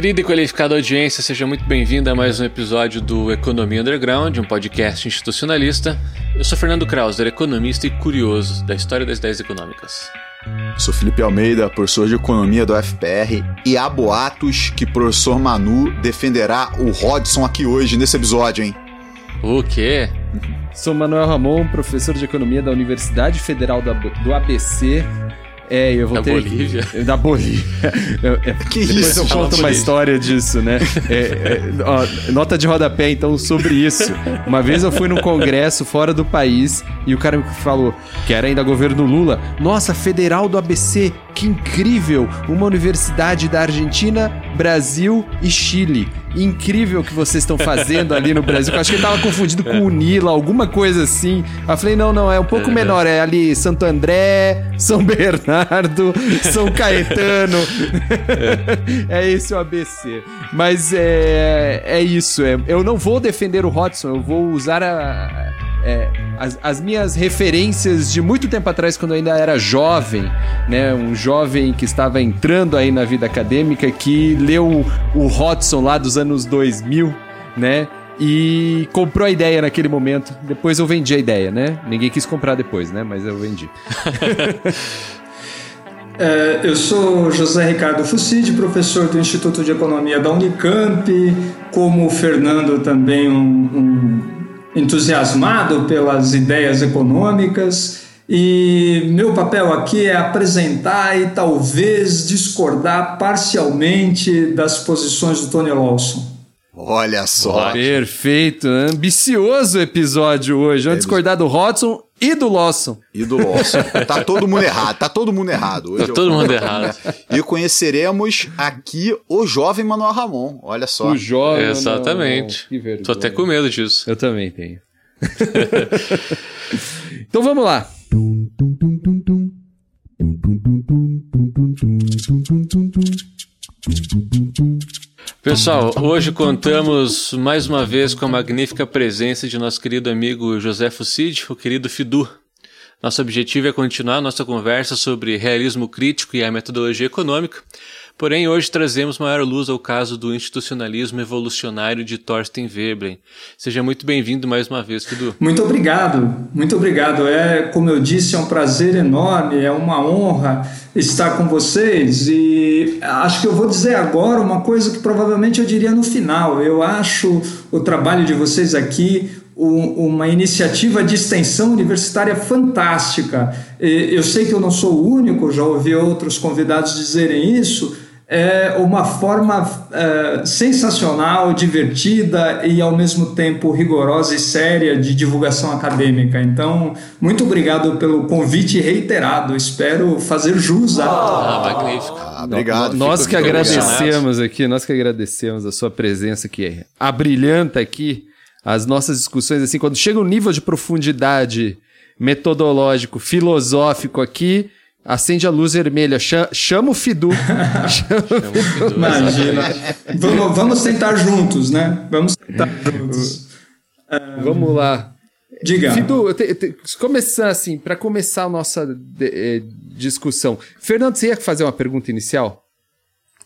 Querida e qualificada audiência, seja muito bem-vinda a mais um episódio do Economia Underground, um podcast institucionalista. Eu sou Fernando Krauser, economista e curioso da história das ideias econômicas. Sou Felipe Almeida, professor de economia do FPR, e há boatos que o professor Manu defenderá o Rodson aqui hoje nesse episódio, hein? O quê? Sou Manuel Ramon, professor de economia da Universidade Federal do ABC é, eu vou da ter. Bolívia. Da Bolívia. É, que Depois isso? eu conto uma história disso, né? É, é, ó, nota de rodapé, então, sobre isso. Uma vez eu fui num congresso fora do país e o cara me falou, que era ainda governo Lula, nossa, Federal do ABC, que incrível! Uma universidade da Argentina, Brasil e Chile. Incrível o que vocês estão fazendo ali no Brasil. Eu acho que ele tava confundido com o Nila, alguma coisa assim. Eu falei, não, não, é um pouco menor. É ali Santo André, São Bernardo, São Caetano. é esse o ABC. Mas é, é isso. É, eu não vou defender o Hodgson, eu vou usar a é, as, as, minhas referências de muito tempo atrás, quando eu ainda era jovem, né? Um jovem que estava entrando aí na vida acadêmica, que leu o Hodgson lá dos anos 2000, né? E comprou a ideia naquele momento. Depois eu vendi a ideia, né? Ninguém quis comprar depois, né? Mas eu vendi. É, eu sou José Ricardo Fucide, professor do Instituto de Economia da Unicamp, como o Fernando também um, um entusiasmado pelas ideias econômicas e meu papel aqui é apresentar e talvez discordar parcialmente das posições do Tony Lawson. Olha só. Perfeito. Ambicioso episódio hoje. Vamos é, discordar do Hodgson e do Lawson. E do Lawson. tá todo mundo errado. Tá todo mundo errado. Hoje tá todo mundo errado. E conheceremos aqui o jovem Manuel Ramon. Olha só. O jovem. Exatamente. Manuel. Tô até com medo disso. Eu também tenho. então vamos lá. Pessoal, hoje contamos mais uma vez com a magnífica presença de nosso querido amigo José Fucid, o querido Fidu. Nosso objetivo é continuar nossa conversa sobre realismo crítico e a metodologia econômica, Porém, hoje trazemos maior luz ao caso do institucionalismo evolucionário de Thorsten Veblen. Seja muito bem-vindo mais uma vez, Fidu. Muito obrigado, muito obrigado. É, como eu disse, é um prazer enorme, é uma honra estar com vocês e acho que eu vou dizer agora uma coisa que provavelmente eu diria no final. Eu acho o trabalho de vocês aqui uma iniciativa de extensão universitária fantástica. Eu sei que eu não sou o único, já ouvi outros convidados dizerem isso, é uma forma é, sensacional, divertida e ao mesmo tempo rigorosa e séria de divulgação acadêmica. Então, muito obrigado pelo convite reiterado. Espero fazer jus a. Ah, magnífico. Ah, obrigado. Nós que agradecemos aqui, nós que agradecemos a sua presença aqui, a brilhanta aqui, as nossas discussões assim, quando chega um nível de profundidade metodológico, filosófico aqui, Acende a luz vermelha, chama o Fidu. chama o Fidu. Imagina. vamos, vamos tentar juntos, né? Vamos tentar juntos. Vamos lá. Diga. Fidu, te, te, começar assim, para começar a nossa de, eh, discussão. Fernando, você ia fazer uma pergunta inicial?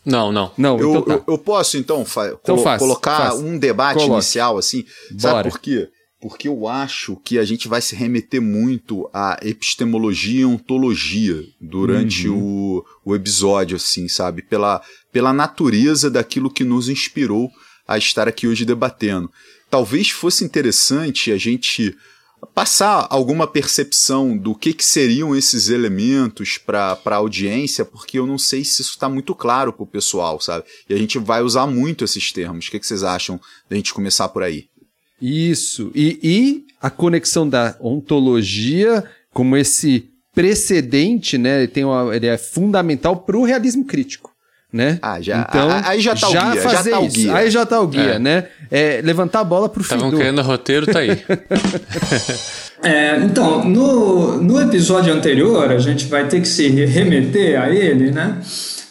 Não, não. Não, eu, então tá. eu, eu, posso, então, então colo colocar um debate Coloque. inicial, assim? Bora. Sabe por quê? Porque eu acho que a gente vai se remeter muito à epistemologia e ontologia durante uhum. o, o episódio, assim, sabe? Pela, pela natureza daquilo que nos inspirou a estar aqui hoje debatendo. Talvez fosse interessante a gente passar alguma percepção do que, que seriam esses elementos para a audiência, porque eu não sei se isso está muito claro para o pessoal, sabe? E a gente vai usar muito esses termos. O que, que vocês acham da gente começar por aí? Isso. E, e a conexão da ontologia como esse precedente, né? Ele, tem uma, ele é fundamental para o realismo crítico. Né? Ah, já. Então, aí já tá já o guia. Já tá o guia. Aí já tá o guia, é. né? É, levantar a bola pro Estavam querendo roteiro, tá aí. é, então, no, no episódio anterior, a gente vai ter que se remeter a ele, né?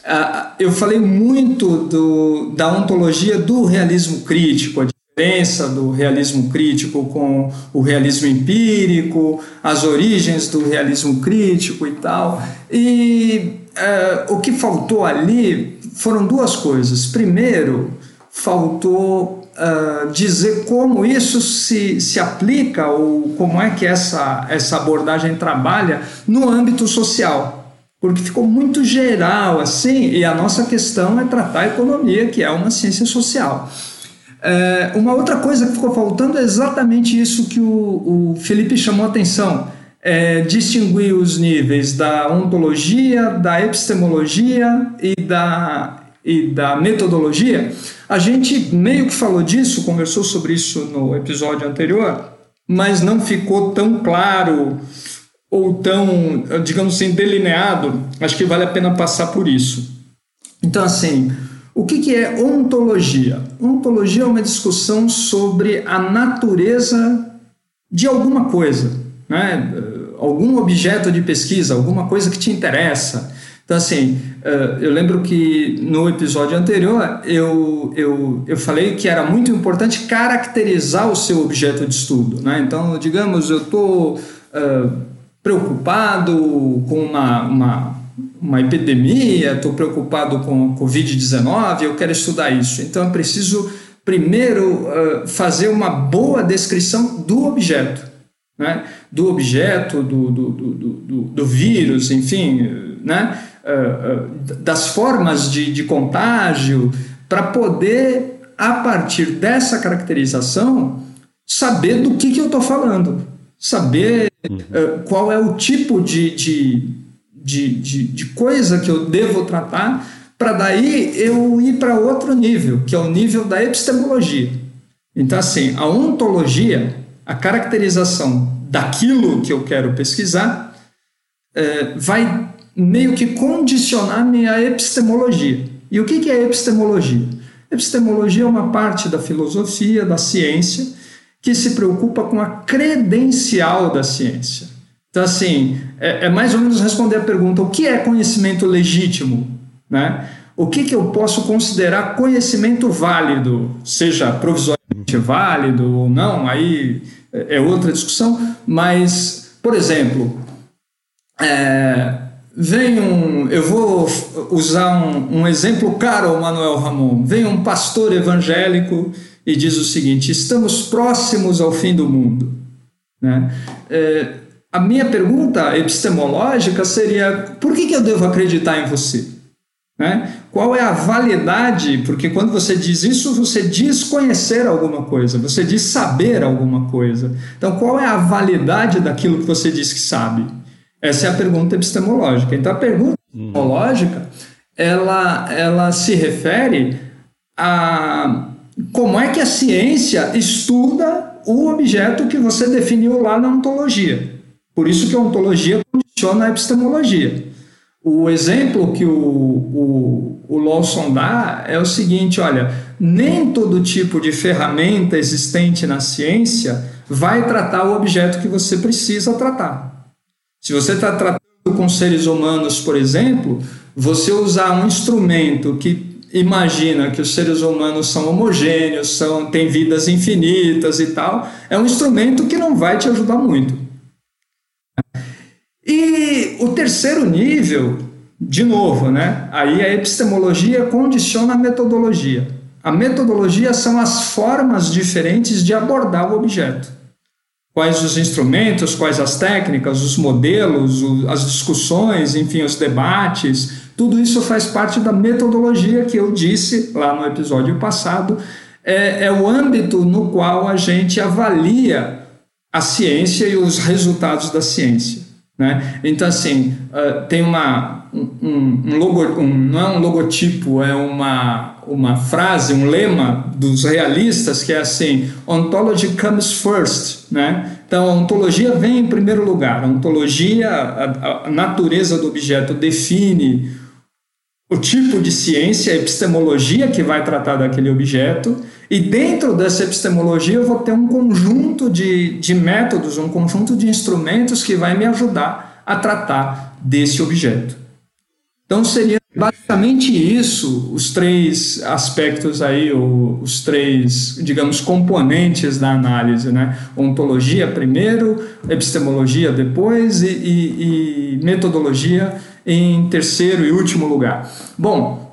Ah, eu falei muito do, da ontologia do realismo crítico, diferença do realismo crítico com o realismo empírico, as origens do realismo crítico e tal. E é, o que faltou ali foram duas coisas. Primeiro, faltou uh, dizer como isso se, se aplica ou como é que essa, essa abordagem trabalha no âmbito social porque ficou muito geral assim, e a nossa questão é tratar a economia, que é uma ciência social. É, uma outra coisa que ficou faltando é exatamente isso que o, o Felipe chamou atenção: é distinguir os níveis da ontologia, da epistemologia e da, e da metodologia. A gente meio que falou disso, conversou sobre isso no episódio anterior, mas não ficou tão claro ou tão, digamos assim, delineado, acho que vale a pena passar por isso. Então, assim, o que, que é ontologia? Ontologia é uma discussão sobre a natureza de alguma coisa, né? algum objeto de pesquisa, alguma coisa que te interessa. Então, assim, eh, eu lembro que no episódio anterior eu, eu, eu falei que era muito importante caracterizar o seu objeto de estudo. Né? Então, digamos, eu estou. Uh, preocupado com uma, uma, uma epidemia, estou preocupado com a Covid-19, eu quero estudar isso. Então, eu preciso primeiro fazer uma boa descrição do objeto, né? do objeto, do, do, do, do, vírus, enfim, né? Das formas de, de contágio, para poder, a partir dessa caracterização, saber do que, que eu estou falando, saber uh, qual é o tipo de, de, de, de, de coisa que eu devo tratar, para daí eu ir para outro nível, que é o nível da epistemologia. Então, assim, a ontologia, a caracterização daquilo que eu quero pesquisar, uh, vai meio que condicionar minha epistemologia. E o que é epistemologia? Epistemologia é uma parte da filosofia, da ciência, que se preocupa com a credencial da ciência. Então, assim, é, é mais ou menos responder a pergunta: o que é conhecimento legítimo? Né? O que, que eu posso considerar conhecimento válido, seja provisoriamente válido ou não, aí é outra discussão, mas, por exemplo, é, vem um, eu vou usar um, um exemplo caro ao Manuel Ramon, vem um pastor evangélico e diz o seguinte: estamos próximos ao fim do mundo. Né? É, a minha pergunta epistemológica seria: por que, que eu devo acreditar em você? Né? Qual é a validade? Porque quando você diz isso, você diz conhecer alguma coisa, você diz saber alguma coisa. Então, qual é a validade daquilo que você diz que sabe? Essa é a pergunta epistemológica. Então, a pergunta uhum. epistemológica ela, ela se refere a como é que a ciência estuda o objeto que você definiu lá na ontologia. Por isso que a ontologia condiciona a epistemologia. O exemplo que o, o, o Lawson dá é o seguinte: olha, nem todo tipo de ferramenta existente na ciência vai tratar o objeto que você precisa tratar. Se você está tratando com seres humanos, por exemplo, você usar um instrumento que imagina que os seres humanos são homogêneos, são, têm vidas infinitas e tal, é um instrumento que não vai te ajudar muito. E o terceiro nível, de novo, né? Aí a epistemologia condiciona a metodologia. A metodologia são as formas diferentes de abordar o objeto. Quais os instrumentos, quais as técnicas, os modelos, as discussões, enfim, os debates, tudo isso faz parte da metodologia que eu disse lá no episódio passado, é, é o âmbito no qual a gente avalia a ciência e os resultados da ciência. Né? Então, assim, uh, tem uma, um, um logo, um, não é um logotipo, é uma, uma frase, um lema dos realistas que é assim: Ontology comes first. Né? Então, a ontologia vem em primeiro lugar. A ontologia, a, a natureza do objeto define o tipo de ciência, a epistemologia que vai tratar daquele objeto, e dentro dessa epistemologia eu vou ter um conjunto de, de métodos, um conjunto de instrumentos que vai me ajudar a tratar desse objeto. Então seria basicamente isso, os três aspectos aí, os três, digamos, componentes da análise, né? Ontologia primeiro, epistemologia depois e, e, e metodologia em terceiro e último lugar. Bom,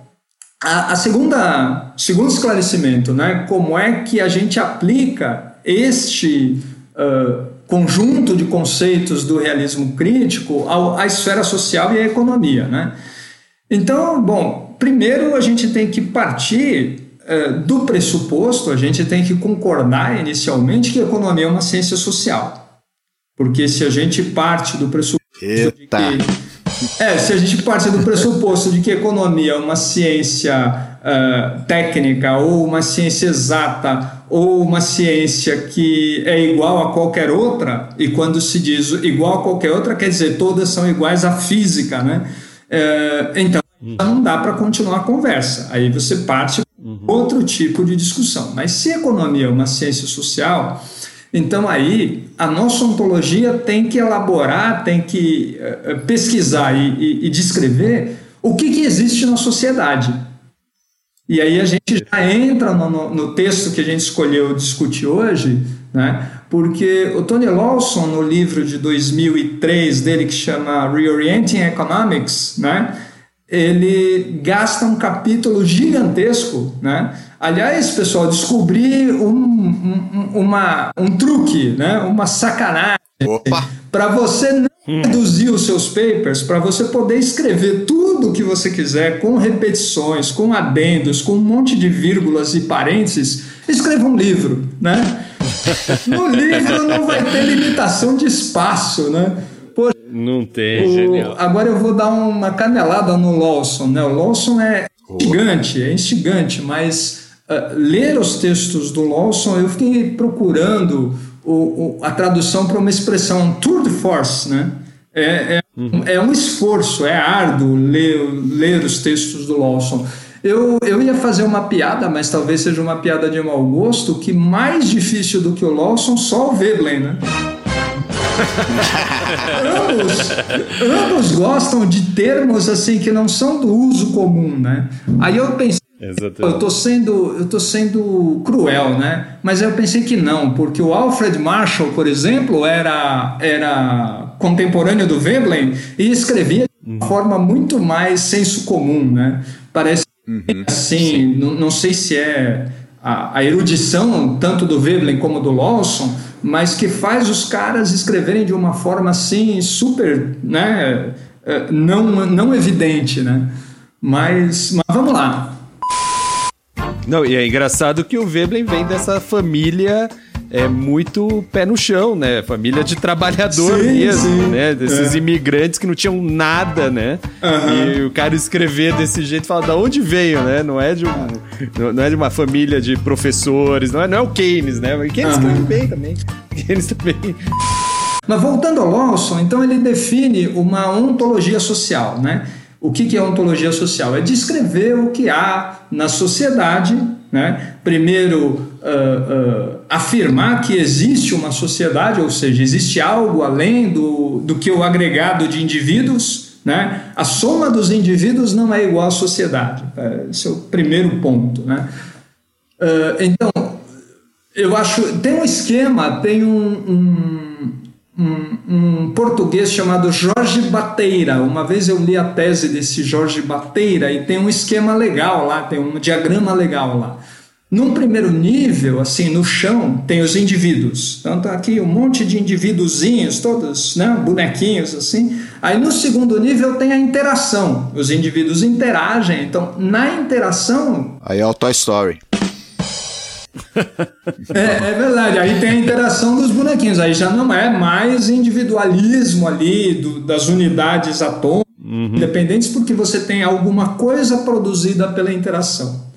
a, a segunda, segundo esclarecimento, né, como é que a gente aplica este uh, conjunto de conceitos do realismo crítico ao, à esfera social e à economia, né? Então, bom, primeiro a gente tem que partir do pressuposto, a gente tem que concordar inicialmente que a economia é uma ciência social, porque se a gente parte do pressuposto Eita. de que é, se a gente parte do pressuposto de que economia é uma ciência uh, técnica ou uma ciência exata ou uma ciência que é igual a qualquer outra, e quando se diz igual a qualquer outra, quer dizer todas são iguais à física, né? Uh, então, não dá para continuar a conversa. Aí você parte uhum. outro tipo de discussão. Mas se economia é uma ciência social, então aí a nossa ontologia tem que elaborar, tem que uh, pesquisar e, e, e, descrever o que, que existe na sociedade. E aí a gente já entra no, no, no texto que a gente escolheu discutir hoje, né? porque o Tony Lawson, no livro de 2003 dele que chama Reorienting Economics, né? Ele gasta um capítulo gigantesco, né? Aliás, pessoal, descobri um, um, uma, um truque, né? uma sacanagem para você não hum. reduzir os seus papers, para você poder escrever tudo o que você quiser, com repetições, com adendos, com um monte de vírgulas e parênteses, escreva um livro, né? No livro não vai ter limitação de espaço, né? Não tem, o, genial. Agora eu vou dar uma canelada no Lawson. Né? O Lawson é instigante, é instigante, mas uh, ler os textos do Lawson, eu fiquei procurando o, o, a tradução para uma expressão tour de force, né? É, é, uhum. é um esforço, é árduo ler, ler os textos do Lawson. Eu, eu ia fazer uma piada, mas talvez seja uma piada de mau gosto, que mais difícil do que o Lawson, só o Veblen, né? Ambos, ambos gostam de termos assim que não são do uso comum, né? Aí eu pensei Exatamente. Eu tô sendo, eu tô sendo cruel, né? Mas eu pensei que não, porque o Alfred Marshall, por exemplo, era era contemporâneo do Veblen e escrevia de uma uhum. forma muito mais senso comum, né? Parece uhum. assim, não, não sei se é a, a erudição tanto do Veblen como do Lawson, mas que faz os caras escreverem de uma forma assim super, né, é, não, não evidente, né? Mas, mas vamos lá. Não, e é engraçado que o Veblen vem dessa família é muito pé no chão, né? Família de trabalhador sim, mesmo, sim. né? Desses é. imigrantes que não tinham nada, né? Uhum. E o cara escrever desse jeito fala da onde veio, né? Não é de um, não é de uma família de professores, não é, não é o Keynes, né? O Keynes uhum. escreve bem também. Keynes também. Mas voltando ao Lawson, então ele define uma ontologia social, né? O que é ontologia social? É descrever o que há na sociedade, né? Primeiro, uh, uh, afirmar que existe uma sociedade, ou seja, existe algo além do, do que o agregado de indivíduos, né? A soma dos indivíduos não é igual à sociedade. Esse é o primeiro ponto, né? Uh, então, eu acho tem um esquema, tem um, um um, um, português chamado Jorge Bateira. Uma vez eu li a tese desse Jorge Bateira e tem um esquema legal lá, tem um diagrama legal lá. Num primeiro nível, assim, no chão, tem os indivíduos. Então tá aqui um monte de indivíduozinhos, todos, né, bonequinhos assim. Aí no segundo nível tem a interação. Os indivíduos interagem. Então, na interação, aí é o Toy Story é, é, verdade, aí tem a interação dos bonequinhos, aí já não é mais individualismo ali do, das unidades atômicas, uhum. independentes, porque você tem alguma coisa produzida pela interação.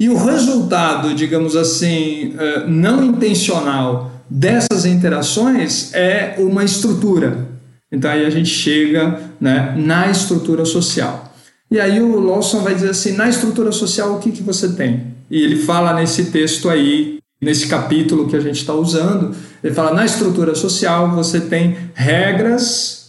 E o resultado, digamos assim, eh, não intencional dessas interações é uma estrutura. Então aí a gente chega né, na estrutura social. E aí o Lawson vai dizer assim, na estrutura social o que, que você tem? E ele fala nesse texto aí, nesse capítulo que a gente está usando, ele fala: na estrutura social você tem regras,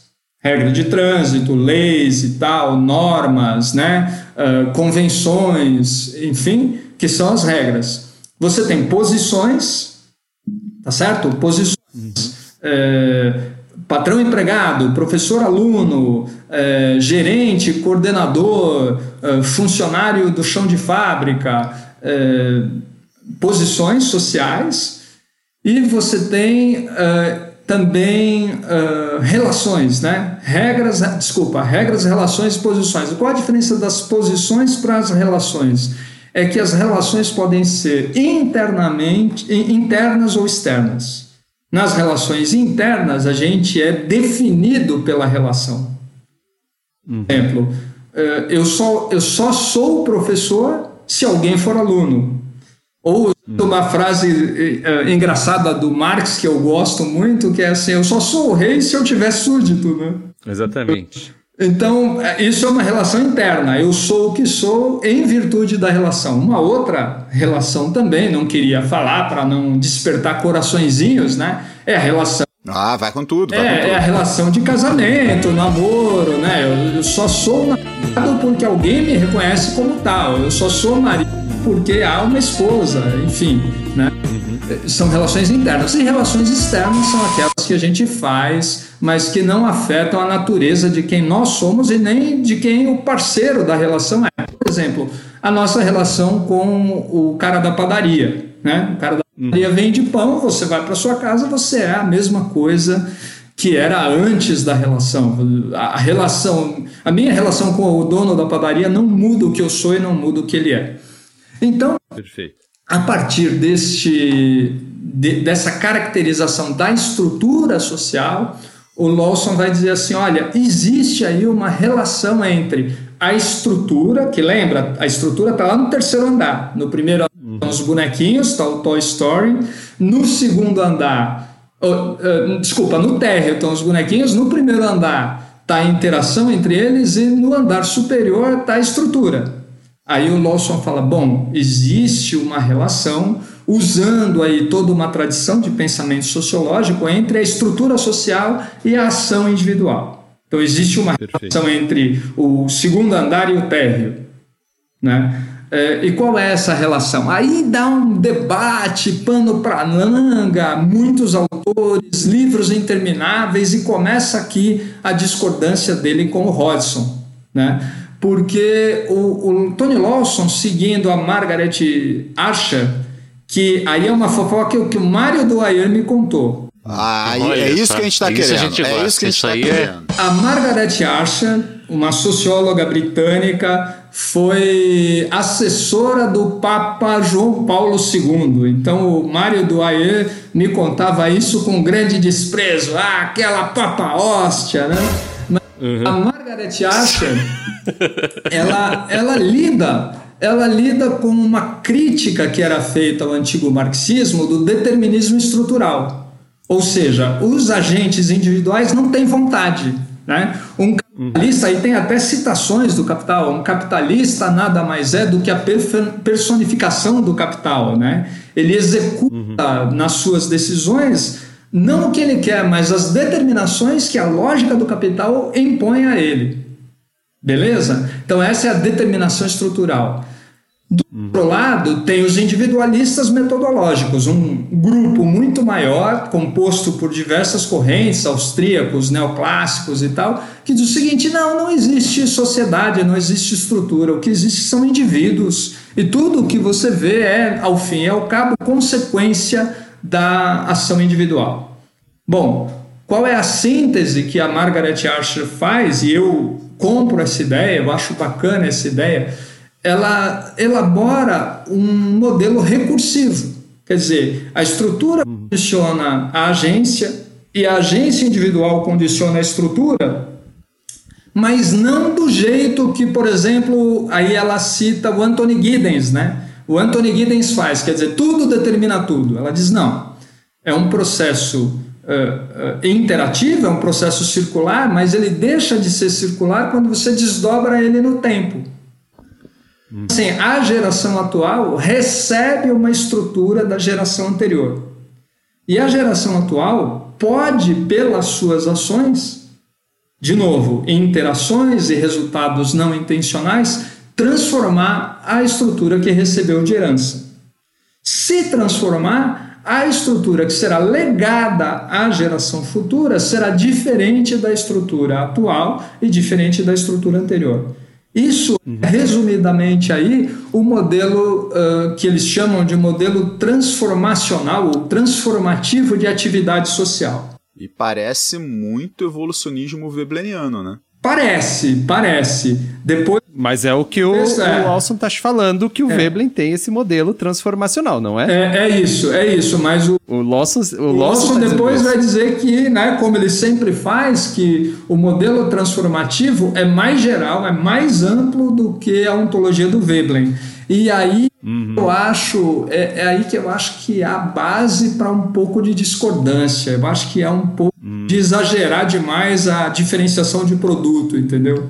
regra de trânsito, leis e tal, normas, né? Uh, convenções, enfim, que são as regras. Você tem posições, tá certo? Posições. É, patrão empregado, professor aluno, é, gerente, coordenador, é, funcionário do chão de fábrica, é, posições sociais, e você tem é, também é, relações, né? Regras, desculpa, regras, relações e posições. Qual a diferença das posições para as relações? É que as relações podem ser internamente, internas ou externas. Nas relações internas, a gente é definido pela relação. Uhum. Exemplo, eh, eu só, eu só sou professor se alguém for aluno. Ou. Uma frase uh, engraçada do Marx que eu gosto muito, que é assim: eu só sou o rei se eu tiver súdito, né? Exatamente. Então, é, isso é uma relação interna. Eu sou o que sou em virtude da relação. Uma outra relação também, não queria falar para não despertar coraçõezinhos, né? É a relação. Ah, vai com tudo. Vai é, com tudo. é a relação de casamento, namoro, né? Eu, eu só sou namorado porque alguém me reconhece como tal. Eu só sou marido porque há uma esposa, enfim, né? são relações internas. E relações externas são aquelas que a gente faz, mas que não afetam a natureza de quem nós somos e nem de quem o parceiro da relação é. Por exemplo, a nossa relação com o cara da padaria. Né? O cara da padaria vende pão, você vai para sua casa, você é a mesma coisa que era antes da relação. A relação, a minha relação com o dono da padaria não muda o que eu sou e não muda o que ele é. Então, Perfeito a partir deste, de, dessa caracterização da estrutura social, o Lawson vai dizer assim: olha, existe aí uma relação entre a estrutura, que lembra, a estrutura está lá no terceiro andar. No primeiro os bonequinhos, está o Toy Story. No segundo andar, oh, uh, desculpa, no térreo estão os bonequinhos. No primeiro andar está a interação entre eles e no andar superior está a estrutura. Aí o Lawson fala: bom, existe uma relação usando aí toda uma tradição de pensamento sociológico entre a estrutura social e a ação individual. Então existe uma Perfeito. relação entre o segundo andar e o térreo, né? É, e qual é essa relação? Aí dá um debate, pano para manga, muitos autores, livros intermináveis e começa aqui a discordância dele com o Hodgson, né? porque o, o Tony Lawson, seguindo a Margaret Archer, que aí é uma fofoca que o Mário Dwyer me contou. Ah, é isso que a gente está querendo. Gente é isso que a gente está querendo. É... A Margaret Archer, uma socióloga britânica, foi assessora do Papa João Paulo II. Então o Mário Dwyer me contava isso com grande desprezo. Ah, aquela papa hóstia, né? Uhum. A Margaret Asher, ela, ela lida ela lida com uma crítica que era feita ao antigo marxismo do determinismo estrutural. Ou seja, os agentes individuais não têm vontade. Né? Um capitalista, aí tem até citações do capital, um capitalista nada mais é do que a personificação do capital. Né? Ele executa uhum. nas suas decisões não o que ele quer, mas as determinações que a lógica do capital impõe a ele. Beleza? Então, essa é a determinação estrutural. Do outro lado, tem os individualistas metodológicos, um grupo muito maior, composto por diversas correntes, austríacos, neoclássicos e tal, que diz o seguinte: não, não existe sociedade, não existe estrutura, o que existe são indivíduos, e tudo o que você vê é, ao fim e ao cabo, consequência da ação individual. Bom, qual é a síntese que a Margaret Archer faz, e eu compro essa ideia, eu acho bacana essa ideia, ela elabora um modelo recursivo. Quer dizer, a estrutura condiciona a agência e a agência individual condiciona a estrutura, mas não do jeito que, por exemplo, aí ela cita o Anthony Giddens, né? o Anthony Giddens faz, quer dizer, tudo determina tudo. Ela diz não, é um processo uh, uh, interativo, é um processo circular, mas ele deixa de ser circular quando você desdobra ele no tempo. Assim, a geração atual recebe uma estrutura da geração anterior. E a geração atual pode, pelas suas ações, de novo, interações e resultados não intencionais, transformar a estrutura que recebeu de herança. Se transformar, a estrutura que será legada à geração futura será diferente da estrutura atual e diferente da estrutura anterior. Isso, uhum. resumidamente aí, o modelo uh, que eles chamam de modelo transformacional ou transformativo de atividade social. E parece muito evolucionismo webleriano, né? Parece, parece. Depois. Mas é o que o, é. o Alson está falando que o é. Veblen tem esse modelo transformacional, não é? É, é isso, é isso. Mas o, o Lawson, o, o Lawson, tá depois vai dizer que, né, como ele sempre faz, que o modelo transformativo é mais geral, é mais amplo do que a ontologia do Veblen. E aí uhum. eu acho, é, é, aí que eu acho que há base para um pouco de discordância. Eu acho que é um pouco uhum. de exagerar demais a diferenciação de produto, entendeu?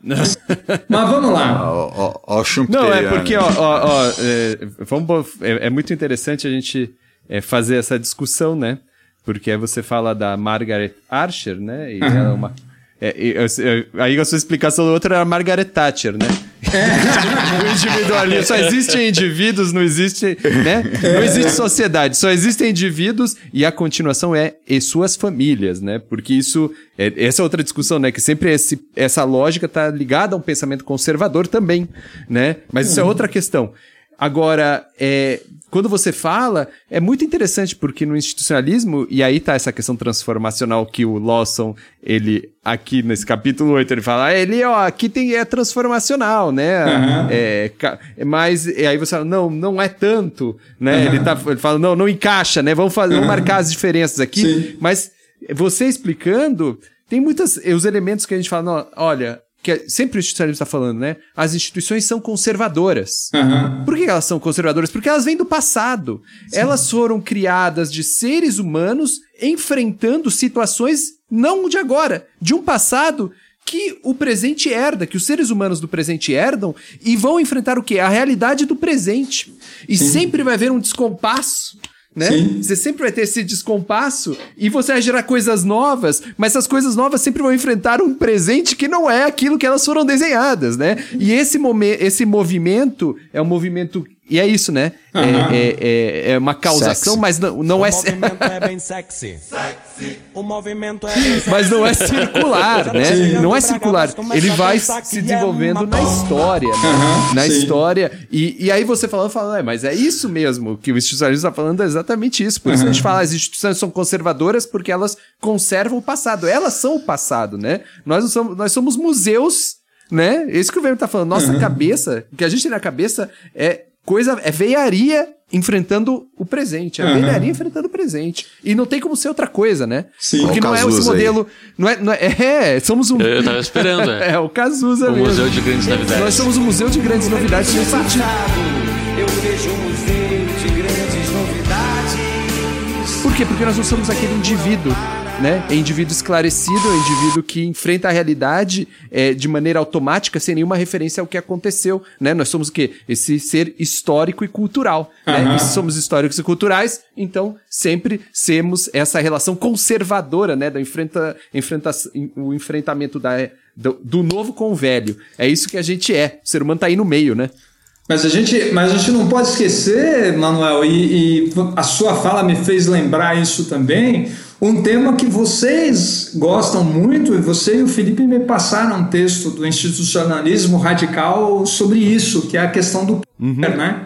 Mas, mas vamos lá. Ó, ó, ó Não, é porque, ó, ó, ó é, vamos, é, é, muito interessante a gente é, fazer essa discussão, né? Porque aí você fala da Margaret Archer, né? E uhum. ela é uma é, aí a sua explicação do outro era Margaret Thatcher, né? O individualismo. Só existem indivíduos, não existe, né? Não existe sociedade, só existem indivíduos e a continuação é e suas famílias, né? Porque isso, é, essa é outra discussão, né? Que sempre esse, essa lógica está ligada a um pensamento conservador também, né? Mas isso é outra questão. Agora, é, quando você fala, é muito interessante porque no institucionalismo, e aí tá essa questão transformacional que o Lawson, ele, aqui nesse capítulo 8, ele fala, ah, ele, ó, aqui tem, é transformacional, né? Uhum. É, mas, e aí você fala, não, não é tanto, né? Uhum. Ele, tá, ele fala, não, não encaixa, né? Vamos, fazer, uhum. vamos marcar as diferenças aqui. Sim. Mas você explicando, tem muitos os elementos que a gente fala, não, olha, que é, sempre o institucionalismo está falando, né? As instituições são conservadoras. Uhum. Por que elas são conservadoras? Porque elas vêm do passado. Sim. Elas foram criadas de seres humanos enfrentando situações não de agora, de um passado que o presente herda, que os seres humanos do presente herdam e vão enfrentar o quê? A realidade do presente. E Sim. sempre vai haver um descompasso né? Sim. Você sempre vai ter esse descompasso e você vai gerar coisas novas, mas essas coisas novas sempre vão enfrentar um presente que não é aquilo que elas foram desenhadas, né? E esse, esse movimento é um movimento e é isso, né? Uhum. É, é, é, uma causação, sexy. mas não, não o é. O movimento é bem sexy. sexy. O movimento é bem sexy. Mas não é circular, né? Sim. Não é circular. Ele vai se desenvolvendo na história, né? uhum, na sim. história. E, e aí você falando, falando, é, mas é isso mesmo que o institucionalismo está falando, é exatamente isso. Por uhum. isso a gente fala, as instituições são conservadoras porque elas conservam o passado. Elas são o passado, né? Nós somos, nós somos museus né? É isso que o Verme tá falando. Nossa uhum. cabeça, o que a gente tem na cabeça é coisa. É veiaria enfrentando o presente. É uhum. veiaria enfrentando o presente. E não tem como ser outra coisa, né? Sim. Porque não é esse modelo. Não é, não é, é, somos um. Eu, tava esperando, é. é, o Cazuza o mesmo. Museu de Grandes Novidades. Nós somos um museu de grandes novidades nesse sentido. Eu vejo um museu de grandes novidades. Por quê? Porque nós não somos aquele indivíduo né? É indivíduo esclarecido, é indivíduo que enfrenta a realidade é, de maneira automática, sem nenhuma referência ao que aconteceu, né? Nós somos o quê? Esse ser histórico e cultural, uhum. né? E se somos históricos e culturais, então sempre temos essa relação conservadora, né? Da enfrenta, enfrenta, o enfrentamento da, do, do novo com o velho. É isso que a gente é. O ser humano tá aí no meio, né? Mas a gente, mas a gente não pode esquecer, Manuel, e, e, a sua fala me fez lembrar isso também. Um tema que vocês gostam muito, e você e o Felipe me passaram um texto do institucionalismo radical sobre isso, que é a questão do uhum. poder, né?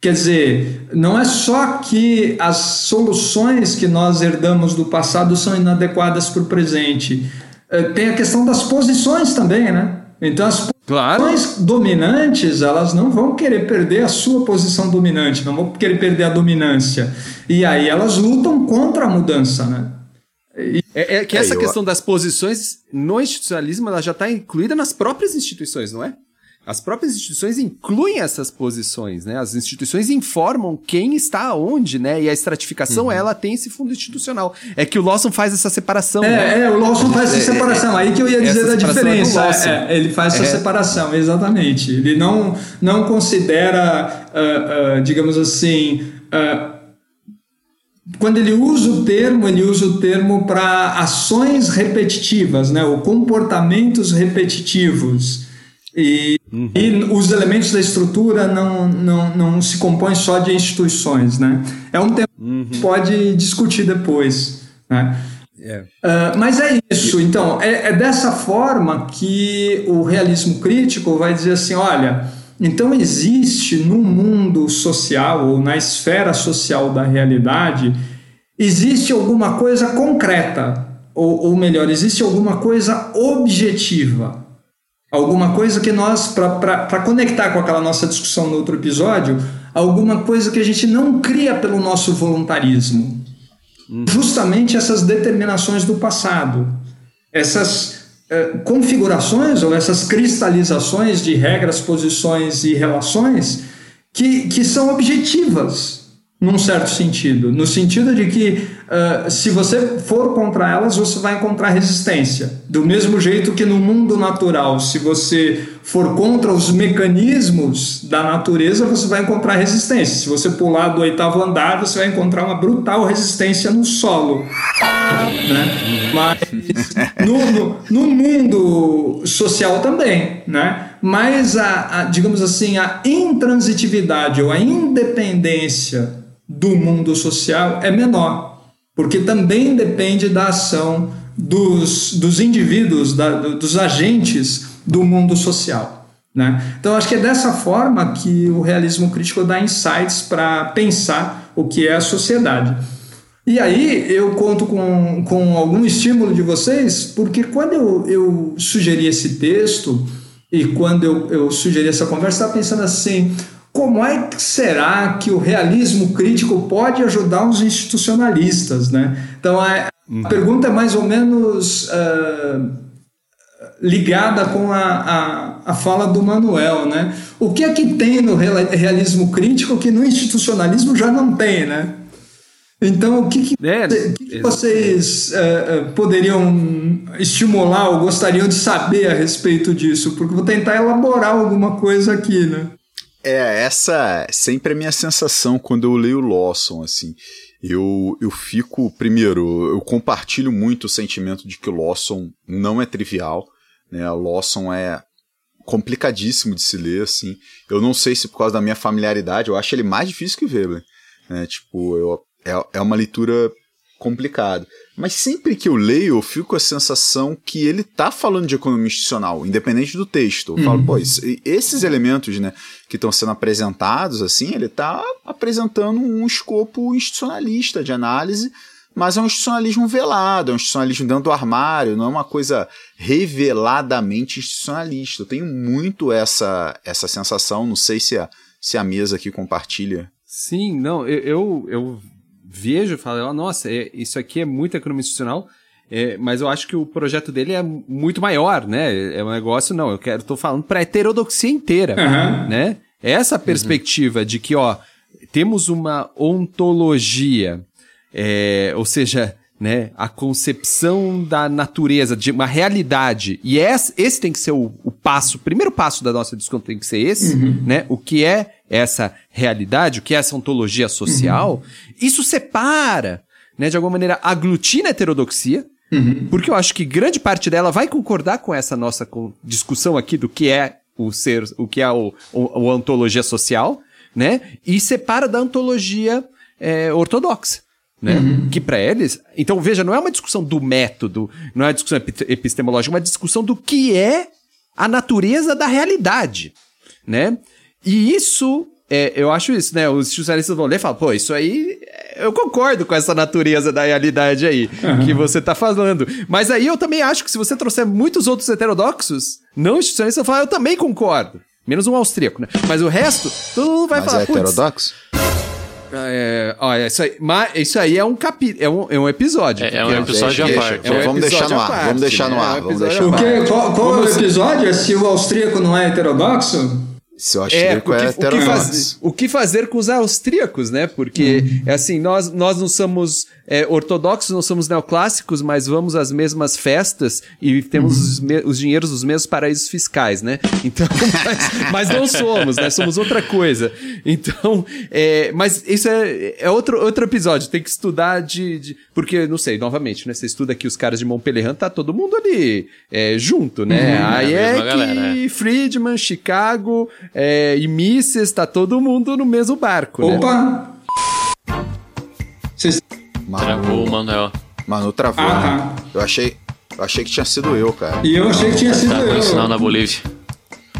Quer dizer, não é só que as soluções que nós herdamos do passado são inadequadas para o presente, eh, tem a questão das posições também, né? Então as Claro. As dominantes, elas não vão querer perder a sua posição dominante, não vão querer perder a dominância. E aí elas lutam contra a mudança, né? E... É, é, que essa é, questão das posições no institucionalismo ela já está incluída nas próprias instituições, não é? As próprias instituições incluem essas posições, né? As instituições informam quem está onde, né? E a estratificação, uhum. ela tem esse fundo institucional. É que o Lawson faz essa separação. É, né? é o Lawson faz essa é, separação. É, Aí que eu ia dizer da é diferença. É, ele faz essa separação, exatamente. Ele não, não considera, uh, uh, digamos assim. Uh, quando ele usa o termo, ele usa o termo para ações repetitivas, né? ou comportamentos repetitivos. E, uhum. e, os elementos da estrutura não, não, não se compõem só de instituições, né? É um tema uhum. pode discutir depois. Né? Yeah. É. Uh, mas é isso, então, é, é, dessa forma que o realismo crítico vai dizer assim: olha, então existe no mundo social ou na esfera social da realidade, existe alguma coisa concreta, ou, ou melhor, existe alguma coisa objetiva, alguma coisa que nós, para conectar com aquela nossa discussão no outro episódio, alguma coisa que a gente não cria pelo nosso voluntarismo. Justamente essas determinações do passado, essas eh, configurações ou essas cristalizações de regras, posições e relações que, que são objetivas, num certo sentido, no sentido de que uh, se você for contra elas, você vai encontrar resistência. Do mesmo jeito que no mundo natural, se você for contra os mecanismos da natureza, você vai encontrar resistência. Se você pular do oitavo andar, você vai encontrar uma brutal resistência no solo. Né? Mas no, no, no mundo social também, né? Mas a, a, digamos assim, a intransitividade ou a independência do mundo social é menor, porque também depende da ação dos, dos indivíduos, da, dos agentes do mundo social. Né? Então, acho que é dessa forma que o realismo crítico dá insights para pensar o que é a sociedade. E aí eu conto com, com algum estímulo de vocês, porque quando eu, eu sugeri esse texto e quando eu, eu sugeri essa conversa, estava pensando assim: como é que será que o realismo crítico pode ajudar os institucionalistas? Né? Então, a, a pergunta é mais ou menos uh, ligada com a, a, a, fala do Manuel. Né? O que é que tem no realismo crítico que no institucionalismo já não tem? Né? Então, o que, que, é, que, que vocês uh, poderiam estimular ou gostariam de saber a respeito disso? Porque vou tentar elaborar alguma coisa aqui, né? É, essa sempre é a minha sensação quando eu leio Lawson, assim. Eu, eu fico, primeiro, eu compartilho muito o sentimento de que o Lawson não é trivial, né? Lawson é complicadíssimo de se ler, assim. Eu não sei se por causa da minha familiaridade, eu acho ele mais difícil que Weber, né? Tipo, eu, é, é uma leitura complicada. Mas sempre que eu leio, eu fico com a sensação que ele tá falando de economia institucional, independente do texto. Eu uhum. falo, pô, esses elementos, né, que estão sendo apresentados, assim, ele tá apresentando um escopo institucionalista de análise, mas é um institucionalismo velado, é um institucionalismo dentro do armário, não é uma coisa reveladamente institucionalista. Eu tenho muito essa, essa sensação, não sei se a, se a mesa aqui compartilha. Sim, não, eu, eu, eu vejo e falo, nossa, é, isso aqui é muito economia institucional, é, mas eu acho que o projeto dele é muito maior, né? É um negócio, não, eu quero, tô falando para heterodoxia inteira, uhum. né? Essa perspectiva uhum. de que, ó, temos uma ontologia, é, ou seja, né, a concepção da natureza, de uma realidade, e esse, esse tem que ser o, o passo, o primeiro passo da nossa discussão tem que ser esse, uhum. né? O que é essa realidade, o que é essa ontologia social, uhum. isso separa, né, de alguma maneira, aglutina a heterodoxia, uhum. porque eu acho que grande parte dela vai concordar com essa nossa discussão aqui do que é o ser, o que é o, o, a ontologia social, né, e separa da ontologia é, ortodoxa. Né? Uhum. Que para eles. Então, veja, não é uma discussão do método, não é uma discussão epistemológica, é uma discussão do que é a natureza da realidade. Né? E isso, é, eu acho isso, né? Os institucionalistas vão ler e falam, pô, isso aí, eu concordo com essa natureza da realidade aí uhum. que você tá falando. Mas aí eu também acho que se você trouxer muitos outros heterodoxos, não institucionalistas, vão falar, eu também concordo. Menos um austríaco, né? Mas o resto, todo mundo vai Mas falar, é heterodoxo? É, olha, isso aí, mas isso aí é um capítulo, é um, é um episódio. É, é um episódio à parte. É um vamos, deixar no ar, parte, vamos deixar no ar. Vamos deixar no ar. Qual, qual é o episódio? É se o austríaco não é heterodoxo? Se o austríaco é, o que, é o que, faz, o que fazer com os austríacos, né? Porque, uhum. é assim, nós, nós não somos é, ortodoxos, não somos neoclássicos, mas vamos às mesmas festas e temos uhum. os, me, os, dinheiros dos mesmos paraísos fiscais, né? Então, mas, mas, não somos, né? Somos outra coisa. Então, é, mas isso é, é outro, outro episódio, tem que estudar de, de, Porque, não sei, novamente, né? Você estuda aqui os caras de Montpellier, tá todo mundo ali é, junto, né? Uhum, Aí é, é Friedman, Chicago é, e Mises, tá todo mundo no mesmo barco. Né? Opa! Né? Manu, travou o Manuel. Manu travou, ah, né? Eu achei, eu achei que tinha sido eu, cara. E eu achei que tinha sido tá eu. sinal na Bolívia.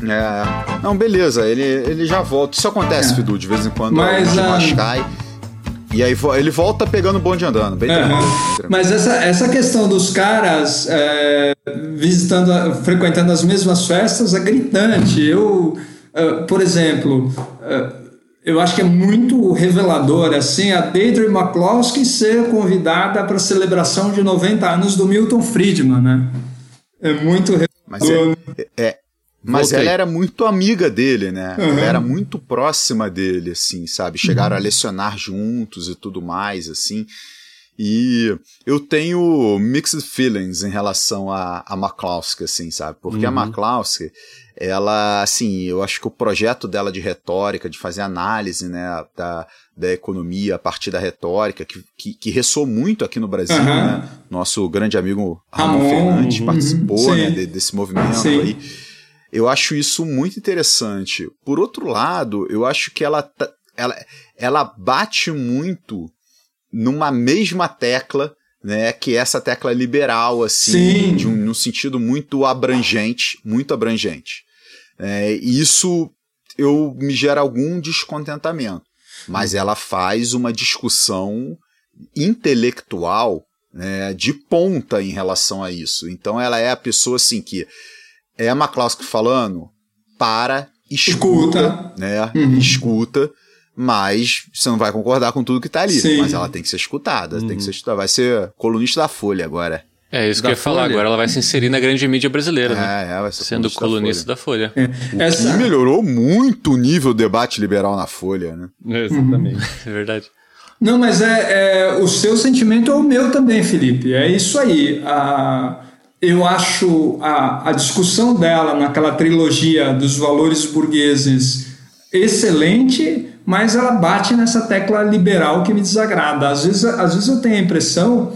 É. Não, beleza, ele, ele já volta. Isso acontece, é. Fidu, de vez em quando Mas, a um... cai. E aí ele volta pegando o bonde andando, bem tranquilo. Mas essa, essa questão dos caras é, visitando, frequentando as mesmas festas é gritante. Eu, uh, por exemplo, uh, eu acho que é muito revelador assim a Deidre McCloskey ser convidada para a celebração de 90 anos do Milton Friedman, né? É muito revelador. Mas é, é, mas Voltei. ela era muito amiga dele, né? Uhum. Ela era muito próxima dele, assim, sabe? Chegaram uhum. a lecionar juntos e tudo mais, assim. E eu tenho mixed feelings em relação a, a McCloskey, assim, sabe? Porque uhum. a McCloskey, ela, assim, eu acho que o projeto dela de retórica, de fazer análise, né, da, da economia a partir da retórica, que, que, que ressoou muito aqui no Brasil, uhum. né? Nosso grande amigo Ramon, Ramon Fernandes uhum. participou, né, de, desse movimento Sim. aí. Eu acho isso muito interessante. Por outro lado, eu acho que ela, ela, ela bate muito numa mesma tecla, né, que é essa tecla liberal, assim, de um, num sentido muito abrangente, muito abrangente. É, isso eu me gera algum descontentamento, mas ela faz uma discussão intelectual né, de ponta em relação a isso. Então ela é a pessoa assim que é a McCloskey falando, para, escuta, escuta. né? Uhum. Escuta, mas você não vai concordar com tudo que tá ali. Sim. Mas ela tem que ser escutada, uhum. tem que ser escutada. Vai ser colunista da Folha agora. É isso que eu ia falar agora. Ela vai se inserir na grande mídia brasileira, é, né? É, vai ser Sendo colunista da Folha. Da Folha. É. Essa... melhorou muito o nível do debate liberal na Folha, né? É, exatamente. Uhum. é verdade. Não, mas é, é, o seu sentimento é o meu também, Felipe. É isso aí. A eu acho a, a discussão dela naquela trilogia dos valores burgueses excelente, mas ela bate nessa tecla liberal que me desagrada. Às vezes, às vezes eu tenho a impressão,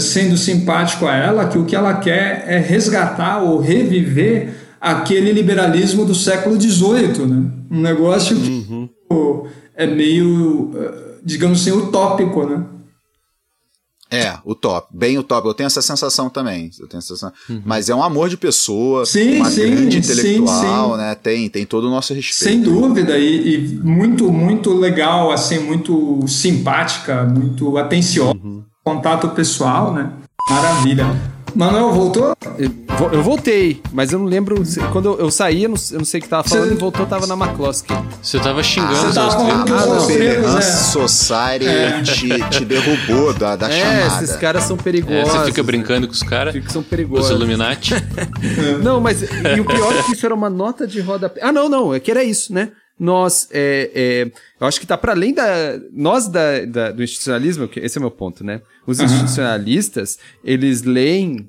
sendo simpático a ela, que o que ela quer é resgatar ou reviver aquele liberalismo do século XVIII, né? Um negócio uhum. que é meio, eh, digamos assim, utópico, né? É, o top, bem o top. Eu tenho essa sensação também. Eu tenho essa sensação. Uhum. Mas é um amor de pessoa, sim, uma sim, grande intelectual, sim, né? Tem, tem todo o nosso respeito. Sem dúvida, e, e muito, muito legal, assim, muito simpática, muito atenciosa. Uhum. Contato pessoal, né? Maravilha. Manuel, voltou? Eu voltei, mas eu não lembro. Quando eu, saí, eu não, eu não sei o que tava falando Você... e voltou, tava na McCloskey. Você tava xingando os austríacos. Ah, não. Perance é. Society é. te, te, derrubou da, da é, chamada. esses caras são perigosos. É, você fica brincando com os caras? Fica são perigosos. Os Illuminati. não, mas e o pior é que isso era uma nota de rodapé. Ah, não, não, é que era isso, né? Nós, é, é, eu acho que está para além da, nós da, da, do institucionalismo, esse é o meu ponto, né? Os institucionalistas, eles leem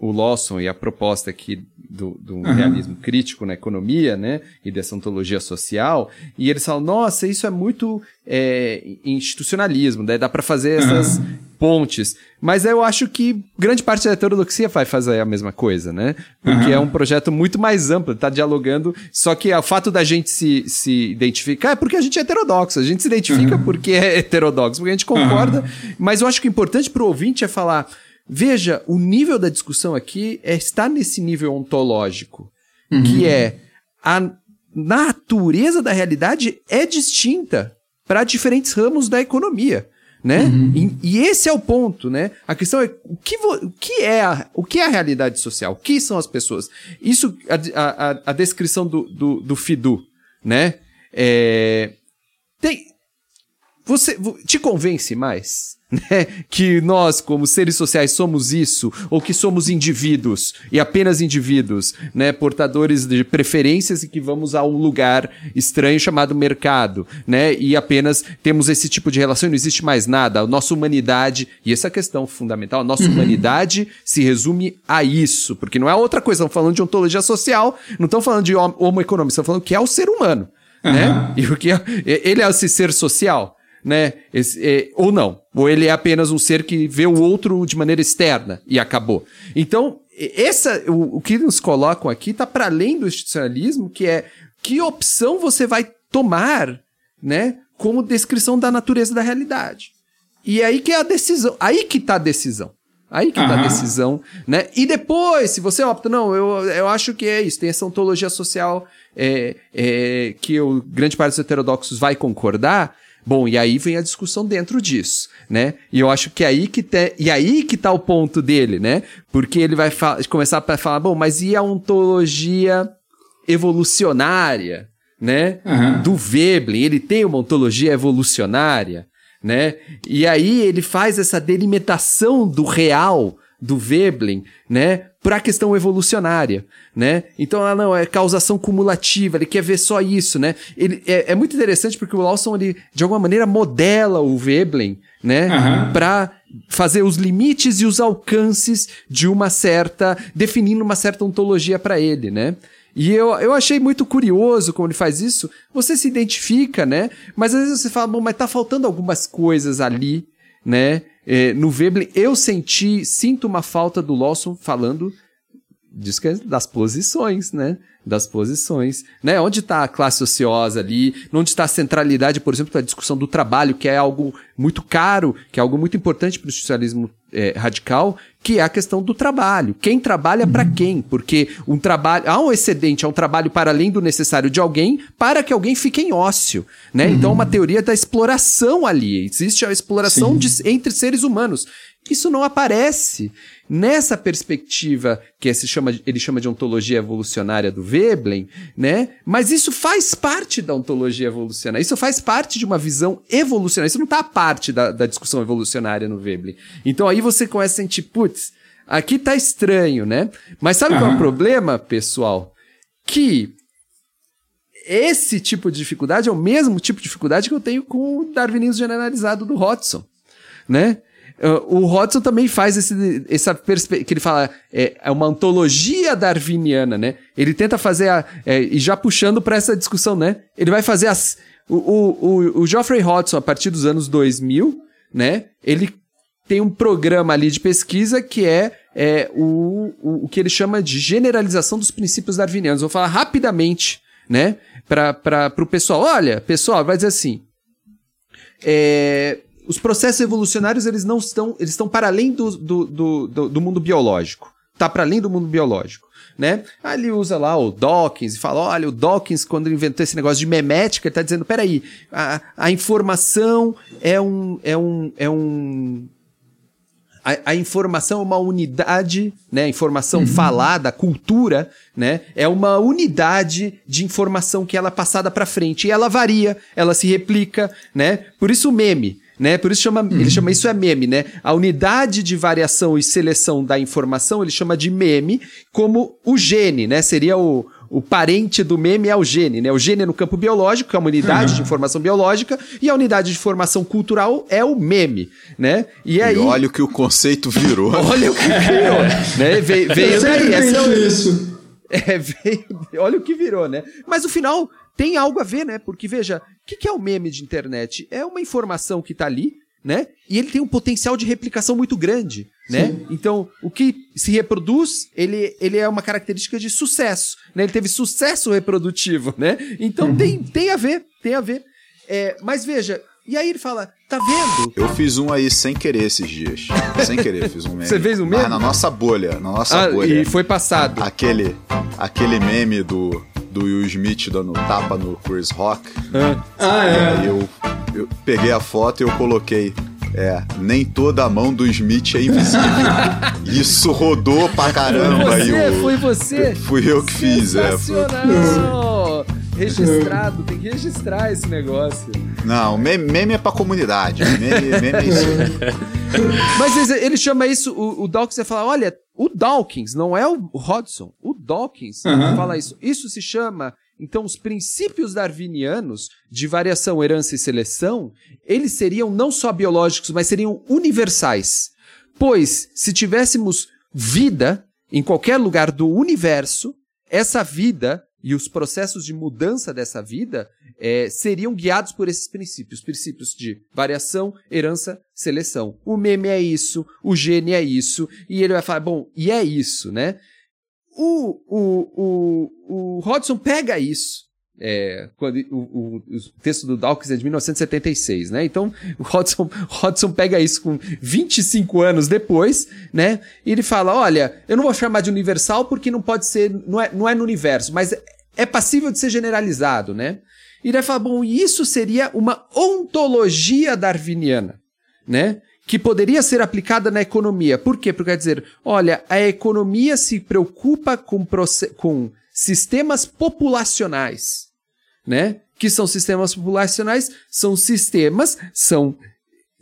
o Lawson e a proposta aqui do, do uhum. realismo crítico na economia, né, e dessa ontologia social, e eles falam, nossa, isso é muito é, institucionalismo, dá para fazer essas uhum. pontes. Mas eu acho que grande parte da heterodoxia vai fazer a mesma coisa, né, porque uhum. é um projeto muito mais amplo, está dialogando, só que o fato da gente se, se identificar é porque a gente é heterodoxo, a gente se identifica porque é heterodoxo, porque a gente concorda, mas eu acho que o importante para o ouvinte é falar Veja, o nível da discussão aqui é, está nesse nível ontológico, uhum. que é a natureza da realidade é distinta para diferentes ramos da economia. Né? Uhum. E, e, esse é o ponto, né? A questão é o que, o que é a, o que é a realidade social? O que são as pessoas? Isso, a, a, a descrição do, do, do Fidu, né? É, tem, você te convence mais? Né? Que nós, como seres sociais, somos isso, ou que somos indivíduos, e apenas indivíduos, né? Portadores de preferências e que vamos a um lugar estranho chamado mercado, né? E apenas temos esse tipo de relação e não existe mais nada. A nossa humanidade, e essa é a questão fundamental, a nossa uhum. humanidade se resume a isso, porque não é outra coisa, estamos falando de ontologia social, não estamos falando de homo econômico, estamos falando que é o ser humano, uhum. né? E o que é, ele é esse ser social né? Esse, é, ou não. Ou ele é apenas um ser que vê o outro de maneira externa e acabou. Então, essa, o, o que nos colocam aqui está para além do institucionalismo, que é que opção você vai tomar, né? Como descrição da natureza da realidade. E aí que é a decisão. Aí que tá a decisão. Aí que uhum. tá a decisão, né? E depois, se você opta, não, eu, eu acho que é isso, tem essa ontologia social é, é, que o grande parte dos heterodoxos vai concordar, bom, e aí vem a discussão dentro disso, né? E eu acho que é aí que te, e aí que tá o ponto dele, né? Porque ele vai começar a falar, bom, mas e a ontologia evolucionária, né? Uhum. Do Veblen, ele tem uma ontologia evolucionária, né? E aí ele faz essa delimitação do real do Veblen, né, para a questão evolucionária, né? Então, ah, não, é causação cumulativa, ele quer ver só isso, né? Ele, é, é muito interessante porque o Lawson, ele, de alguma maneira, modela o Veblen, né, uhum. para fazer os limites e os alcances de uma certa, definindo uma certa ontologia para ele, né? E eu, eu achei muito curioso como ele faz isso. Você se identifica, né? Mas às vezes você fala, bom, mas tá faltando algumas coisas ali, né? É, no Veblen, eu senti, sinto uma falta do Lawson falando diz que é das posições, né? Das posições, né? Onde está a classe ociosa ali? Onde está a centralidade, por exemplo, da discussão do trabalho, que é algo muito caro, que é algo muito importante para o socialismo é, radical, que é a questão do trabalho. Quem trabalha para quem? Porque um trabalho, há um excedente, há um trabalho para além do necessário de alguém, para que alguém fique em ócio, né? Uhum. Então, uma teoria da exploração ali. Existe a exploração de, entre seres humanos. Isso não aparece nessa perspectiva que se chama, ele chama de ontologia evolucionária do Veblen, né? Mas isso faz parte da ontologia evolucionária. Isso faz parte de uma visão evolucionária. Isso não está parte da, da discussão evolucionária no Veblen. Então aí você começa a sentir, putz, aqui tá estranho, né? Mas sabe uhum. qual é o problema, pessoal? Que esse tipo de dificuldade é o mesmo tipo de dificuldade que eu tenho com o darwinismo generalizado do Hodgson, né? Uh, o Hodgson também faz esse, essa perspectiva, que ele fala, é, é, uma antologia darwiniana, né? Ele tenta fazer, a, é, e já puxando para essa discussão, né? Ele vai fazer as... O, o, o, o Geoffrey Hodgson, a partir dos anos 2000, né? Ele tem um programa ali de pesquisa que é, é o, o, o que ele chama de generalização dos princípios darwinianos. Vou falar rapidamente, né? Para o pessoal. Olha, pessoal, vai dizer assim... É, os processos evolucionários eles não estão, eles estão para além do, do, do, do mundo biológico. Está para além do mundo biológico. Né? Aí ele usa lá o Dawkins e fala: olha, o Dawkins, quando ele inventou esse negócio de memética, ele está dizendo: peraí, a, a informação é um. É um, é um a, a, informação é uma unidade, né? A informação uhum. falada, cultura, né? É uma unidade de informação que ela é passada para frente e ela varia, ela se replica, né? Por isso o meme né? Por isso chama, uhum. ele chama isso é meme, né? A unidade de variação e seleção da informação ele chama de meme, como o gene, né? Seria o, o parente do meme é o gene, né? O gene é no campo biológico, que é uma unidade uhum. de informação biológica, e a unidade de informação cultural é o meme, né? E aí. E olha o que o conceito virou. olha o que virou, né? Veio, veio daí. Essa é isso. É, veio, olha o que virou, né? Mas o final tem algo a ver, né? Porque, veja, o que, que é o meme de internet? É uma informação que está ali, né? E ele tem um potencial de replicação muito grande, né? Sim. Então, o que se reproduz, ele, ele é uma característica de sucesso, né? Ele teve sucesso reprodutivo, né? Então uhum. tem, tem a ver, tem a ver. É, mas veja, e aí ele fala, tá vendo? Eu fiz um aí sem querer esses dias. sem querer, fiz um meme. Você fez um meme? Mas na nossa bolha, na nossa ah, bolha. E foi passado. Aquele, aquele meme do do Will Smith dando tapa no Chris Rock. Ah, ah é. eu, eu peguei a foto e eu coloquei. É, nem toda a mão do Smith é invisível. Isso rodou pra caramba. Foi você, eu, foi você. Fui eu que fiz, é. Foi... Registrado, tem que registrar esse negócio. Não, meme, é pra comunidade. Meme, meme é isso. Mas ele chama isso, o, o Dawkins vai falar, olha, o Dawkins, não é o Hodgson, o Dawkins uhum. fala isso. Isso se chama, então, os princípios darwinianos de variação, herança e seleção, eles seriam não só biológicos, mas seriam universais. Pois, se tivéssemos vida em qualquer lugar do universo, essa vida e os processos de mudança dessa vida é, seriam guiados por esses princípios, princípios de variação, herança, seleção. O meme é isso, o gene é isso, e ele vai falar, bom, e é isso, né? O, o, o, o Hodgson pega isso, é, quando, o, o, o, texto do Dawkins é de 1976, né? Então, o Hodgson, Hodgson pega isso com 25 anos depois, né? E ele fala: olha, eu não vou chamar de universal porque não pode ser, não é, não é no universo, mas é, passível de ser generalizado, né? E ele fala: bom, isso seria uma ontologia darwiniana, né? Que poderia ser aplicada na economia. Por quê? Porque quer dizer, olha, a economia se preocupa com, com sistemas populacionais né? Que são sistemas populacionais, são sistemas, são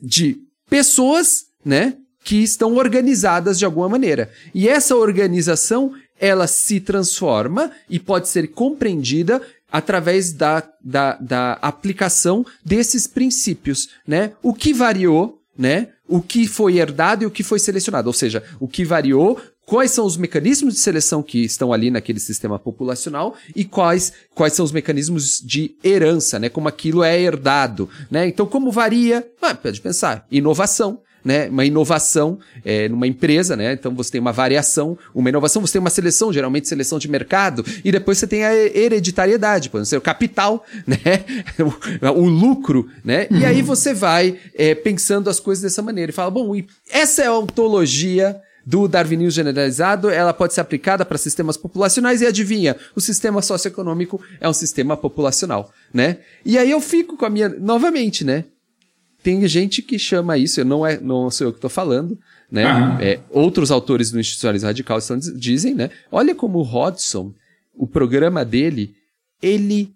de pessoas, né? Que estão organizadas de alguma maneira. E essa organização, ela se transforma e pode ser compreendida através da, da, da aplicação desses princípios, né? O que variou, né? O que foi herdado e o que foi selecionado. Ou seja, o que variou quais são os mecanismos de seleção que estão ali naquele sistema populacional e quais, quais são os mecanismos de herança, né? Como aquilo é herdado, né? Então, como varia? Ah, pode pensar, inovação, né? Uma inovação é, numa empresa, né? Então você tem uma variação, uma inovação, você tem uma seleção, geralmente seleção de mercado, e depois você tem a hereditariedade, por exemplo, o capital, né? O, o lucro, né? Uhum. E aí você vai é, pensando as coisas dessa maneira e fala, bom, essa é a ontologia do darwinismo generalizado, ela pode ser aplicada para sistemas populacionais e adivinha, o sistema socioeconômico é um sistema populacional, né? E aí eu fico com a minha, novamente, né? Tem gente que chama isso, não é, não sou eu que estou falando, né? É, outros autores do institucionalismo radical estão, dizem, né? Olha como o Hodgson, o programa dele, ele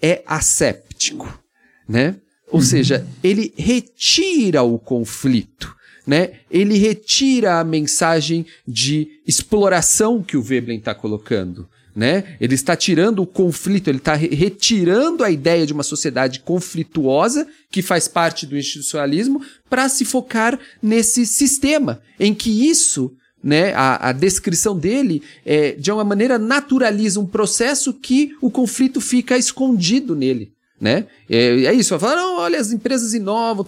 é asséptico, né? Ou uhum. seja, ele retira o conflito né? Ele retira a mensagem de exploração que o Veblen está colocando. Né? Ele está tirando o conflito, ele está re retirando a ideia de uma sociedade conflituosa que faz parte do institucionalismo para se focar nesse sistema em que isso né, a, a descrição dele, é, de uma maneira, naturaliza um processo que o conflito fica escondido nele né? É, é isso, falar, não, olha, as empresas inovam.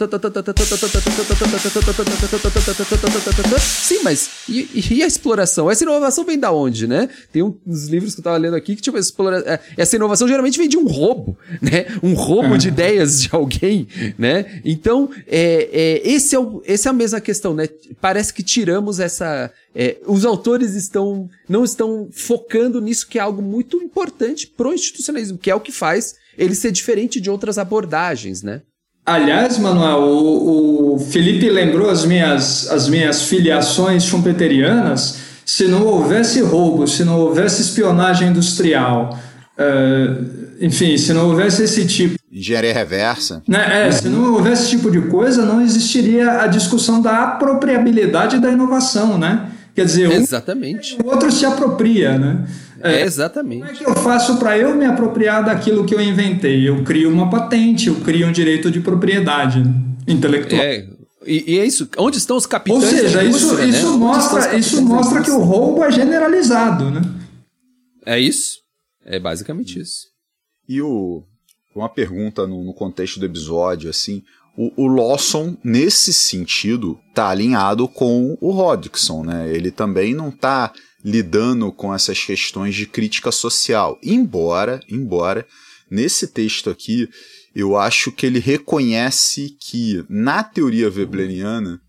Sim, mas e, e, a exploração? Essa inovação vem da onde, né? Tem uns livros que eu tava lendo aqui que, tipo, explora, essa inovação geralmente vem de um roubo, né? Um roubo de ideias de alguém, né? Então, é, é, esse é o, essa é a mesma questão, né? Parece que tiramos essa. É, os autores estão não estão focando nisso que é algo muito importante pro institucionalismo, que é o que faz ele ser diferente de outras abordagens, né? Aliás, Manuel, o, o Felipe lembrou as minhas, as minhas filiações schumpeterianas. Se não houvesse roubo, se não houvesse espionagem industrial, uh, enfim, se não houvesse esse tipo. Engenharia reversa. Né, é, se não houvesse esse tipo de coisa, não existiria a discussão da apropriabilidade da inovação, né? Quer dizer, Exatamente. o outro se apropria, né? É, exatamente. Como é que eu faço para eu me apropriar daquilo que eu inventei? Eu crio uma patente, eu crio um direito de propriedade intelectual. É, e, e é isso. Onde estão os capitães? Ou seja, isso, né? isso mostra, isso mostra que o roubo é generalizado, né? É isso. É basicamente isso. E o, uma pergunta no, no contexto do episódio, assim, o, o, Lawson, nesse sentido, tá alinhado com o Hodgson, né? Ele também não tá lidando com essas questões de crítica social. Embora, embora, nesse texto aqui, eu acho que ele reconhece que, na teoria webleriana,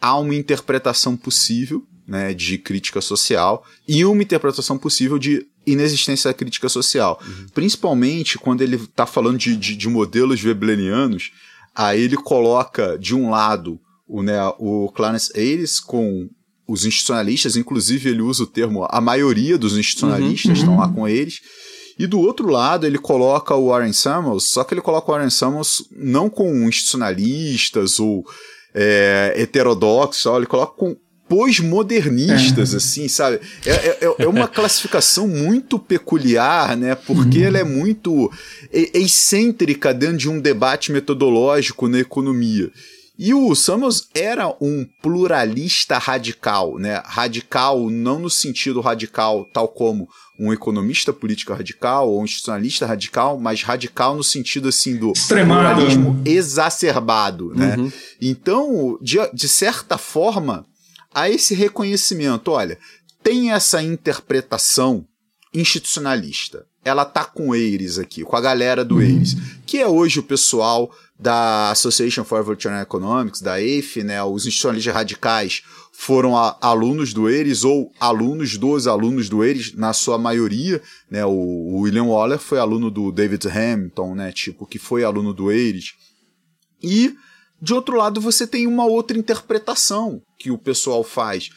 há uma interpretação possível né, de crítica social e uma interpretação possível de inexistência da crítica social. Uhum. Principalmente quando ele está falando de, de, de, modelos weblerianos, aí ele coloca, de um lado, o, né, o Clarence Ayres com os institucionalistas, inclusive ele usa o termo a maioria dos institucionalistas uhum, estão lá uhum. com eles. E do outro lado, ele coloca o Warren Samuels, só que ele coloca o Warren Samuels não com institucionalistas ou é, heterodoxos, ele coloca com pós-modernistas, é. assim, sabe? É, é, é, uma classificação muito peculiar, né? Porque uhum. ela é muito excêntrica dentro de um debate metodológico na economia. E o Samuels era um pluralista radical, né? Radical não no sentido radical tal como um economista político radical ou um institucionalista radical, mas radical no sentido assim do Extremado. pluralismo exacerbado, né? Uhum. Então, de, de certa forma, há esse reconhecimento, olha, tem essa interpretação institucionalista, ela tá com eles aqui, com a galera do uhum. que é hoje o pessoal da Association for Evolutionary Economics, da AFE, né, os institucionalistas radicais foram a, alunos do Eires ou alunos dos alunos do Eires, na sua maioria, né, o, o, William Waller foi aluno do David Hamilton, né, tipo, que foi aluno do Eires. E, de outro lado, você tem uma outra interpretação que o pessoal faz,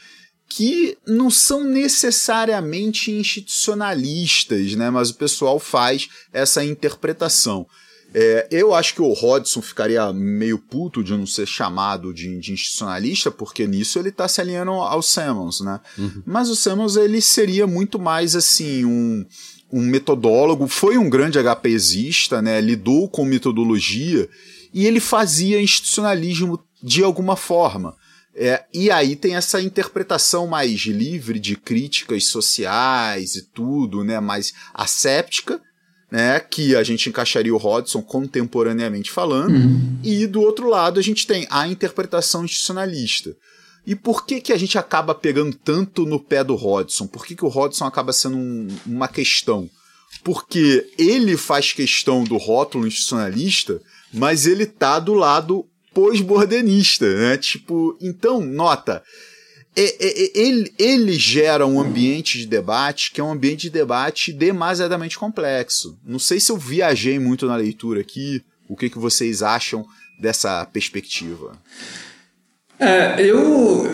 que não são necessariamente institucionalistas, né? Mas o pessoal faz essa interpretação. É, eu acho que o Rodson ficaria meio puto de não ser chamado de, de institucionalista, porque nisso ele está se alinhando ao Samuels, né? Uhum. Mas o Samuels ele seria muito mais assim um, um metodólogo, foi um grande HPzista, né? Lidou com metodologia e ele fazia institucionalismo de alguma forma. É, e aí tem essa interpretação mais livre de críticas sociais e tudo, né, mais asséptica, né, que a gente encaixaria o Hodgson contemporaneamente falando, uhum. e do outro lado a gente tem a interpretação institucionalista. E por que, que a gente acaba pegando tanto no pé do Hodgson? Por que, que o Hodgson acaba sendo um, uma questão? Porque ele faz questão do rótulo institucionalista, mas ele tá do lado pós-bordenista, né? Tipo, então, nota, ele, ele gera um ambiente de debate que é um ambiente de debate demasiadamente complexo. Não sei se eu viajei muito na leitura aqui, o que, que vocês acham dessa perspectiva? É, eu,